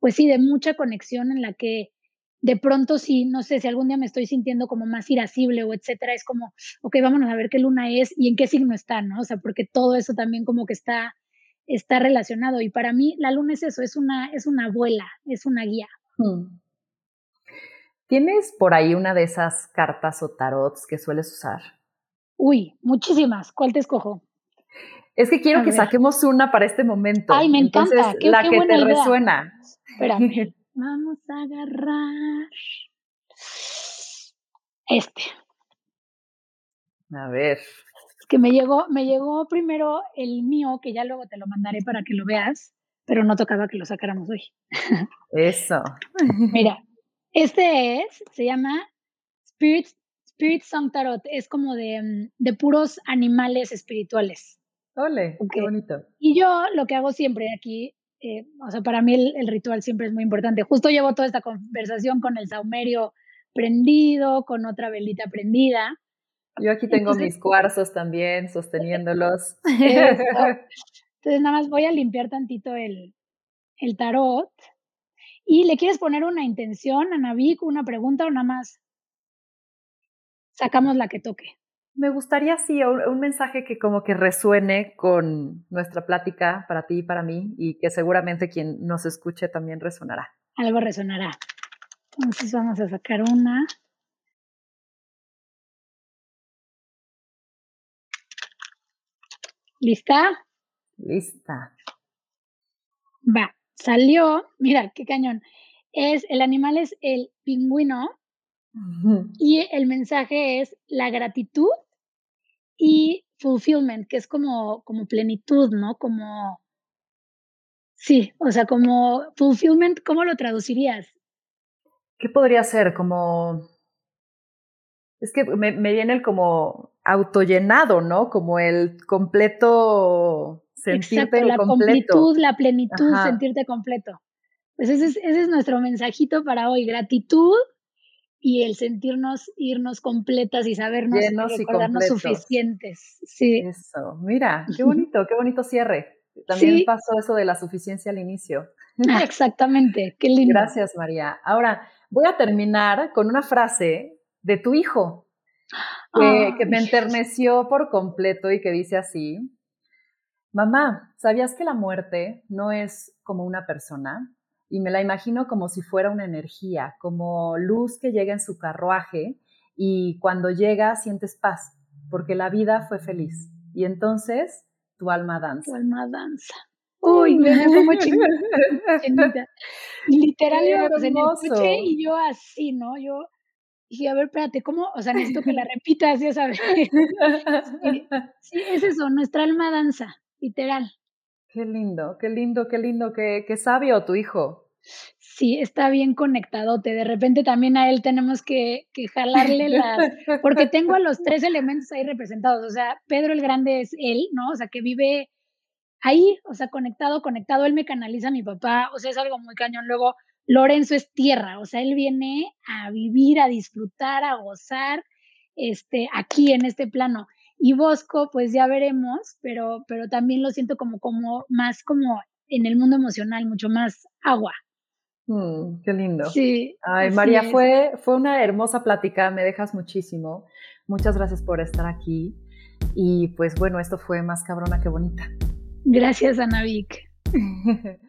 pues sí, de mucha conexión en la que de pronto sí, no sé, si algún día me estoy sintiendo como más irascible o etcétera, es como, ok, vámonos a ver qué luna es y en qué signo está, ¿no? O sea, porque todo eso también como que está, está relacionado. Y para mí la luna es eso, es una, es una abuela, es una guía. Hmm. ¿Tienes por ahí una de esas cartas o tarots que sueles usar? Uy, muchísimas. ¿Cuál te escojo? Es que quiero que saquemos una para este momento. Ay, me encanta. la que te resuena. Espérame. Vamos a agarrar este. A ver. Es que me llegó, me llegó primero el mío, que ya luego te lo mandaré para que lo veas, pero no tocaba que lo sacáramos hoy. Eso. Mira, este es, se llama Spirit, Spirit Song Tarot, es como de, mm, de puros animales espirituales. Ole, qué bonito. Y yo lo que hago siempre aquí, eh, o sea, para mí el, ritual siempre es muy importante. Justo llevo toda esta conversación con el saumerio prendido, con otra velita prendida. Yo aquí tengo mis cuarzos también, sosteniéndolos. Entonces, nada más voy a limpiar tantito el, el tarot. ¿Y le quieres poner una intención, a Navic, una pregunta o nada más? Sacamos la que toque. Me gustaría, sí, un, mensaje que como que resuene con nuestra plática para ti y para mí y que seguramente quien nos escuche también resonará. Algo resonará. Entonces vamos a sacar una. ¿Lista? Lista. Va, salió, mira, qué cañón. Es, el animal es el pingüino y el mensaje es la gratitud y fulfillment, que es como, como plenitud, ¿no? Como, sí, o sea, como fulfillment, ¿cómo lo traducirías? ¿Qué podría ser? Como, es que me, me viene el como autollenado, ¿no? Como el completo, sentirte Exacto, la completud, la plenitud, sentirte completo. Pues ese es, ese es nuestro mensajito para hoy, gratitud y el sentirnos, irnos completas y sabernos Llenos recordarnos suficientes. Sí. Eso, mira, qué bonito, qué bonito cierre. También pasó eso de la suficiencia al inicio. Ah, exactamente, qué lindo. Gracias, María. Ahora, voy a terminar con una frase de tu hijo, que, que me enterneció por completo y que dice así, Mamá, ¿sabías que la muerte no es como una persona? y me la imagino como si fuera una energía, como luz que llega en su carruaje y cuando llega sientes paz, porque la vida fue feliz. Y entonces tu alma danza. Tu alma danza. Uy, me como chinita. Literal, yo en el coche y yo así, ¿no? Yo dije, a ver, espérate, ¿cómo? O sea, necesito que la repitas, ya sabes. sí, es eso, nuestra alma danza, literal. Qué lindo, qué lindo, qué lindo, qué, qué sabio tu hijo. Sí, está bien conectadote. De repente también a él tenemos que, que jalarle las... Porque tengo a los tres elementos ahí representados. O sea, Pedro el Grande es él, ¿no? O sea, que vive ahí, o sea, conectado, conectado. Él me canaliza a mi papá. O sea, es algo muy cañón. Luego, Lorenzo es tierra. O sea, él viene a vivir, a disfrutar, a gozar, este, aquí en este plano. Y Bosco, pues ya veremos, pero, pero también lo siento como, como más como en el mundo emocional, mucho más agua. Mm, qué lindo. Sí. Ay, María, fue, fue una hermosa plática, me dejas muchísimo. Muchas gracias por estar aquí. Y pues bueno, esto fue más cabrona que bonita. Gracias, Anavik.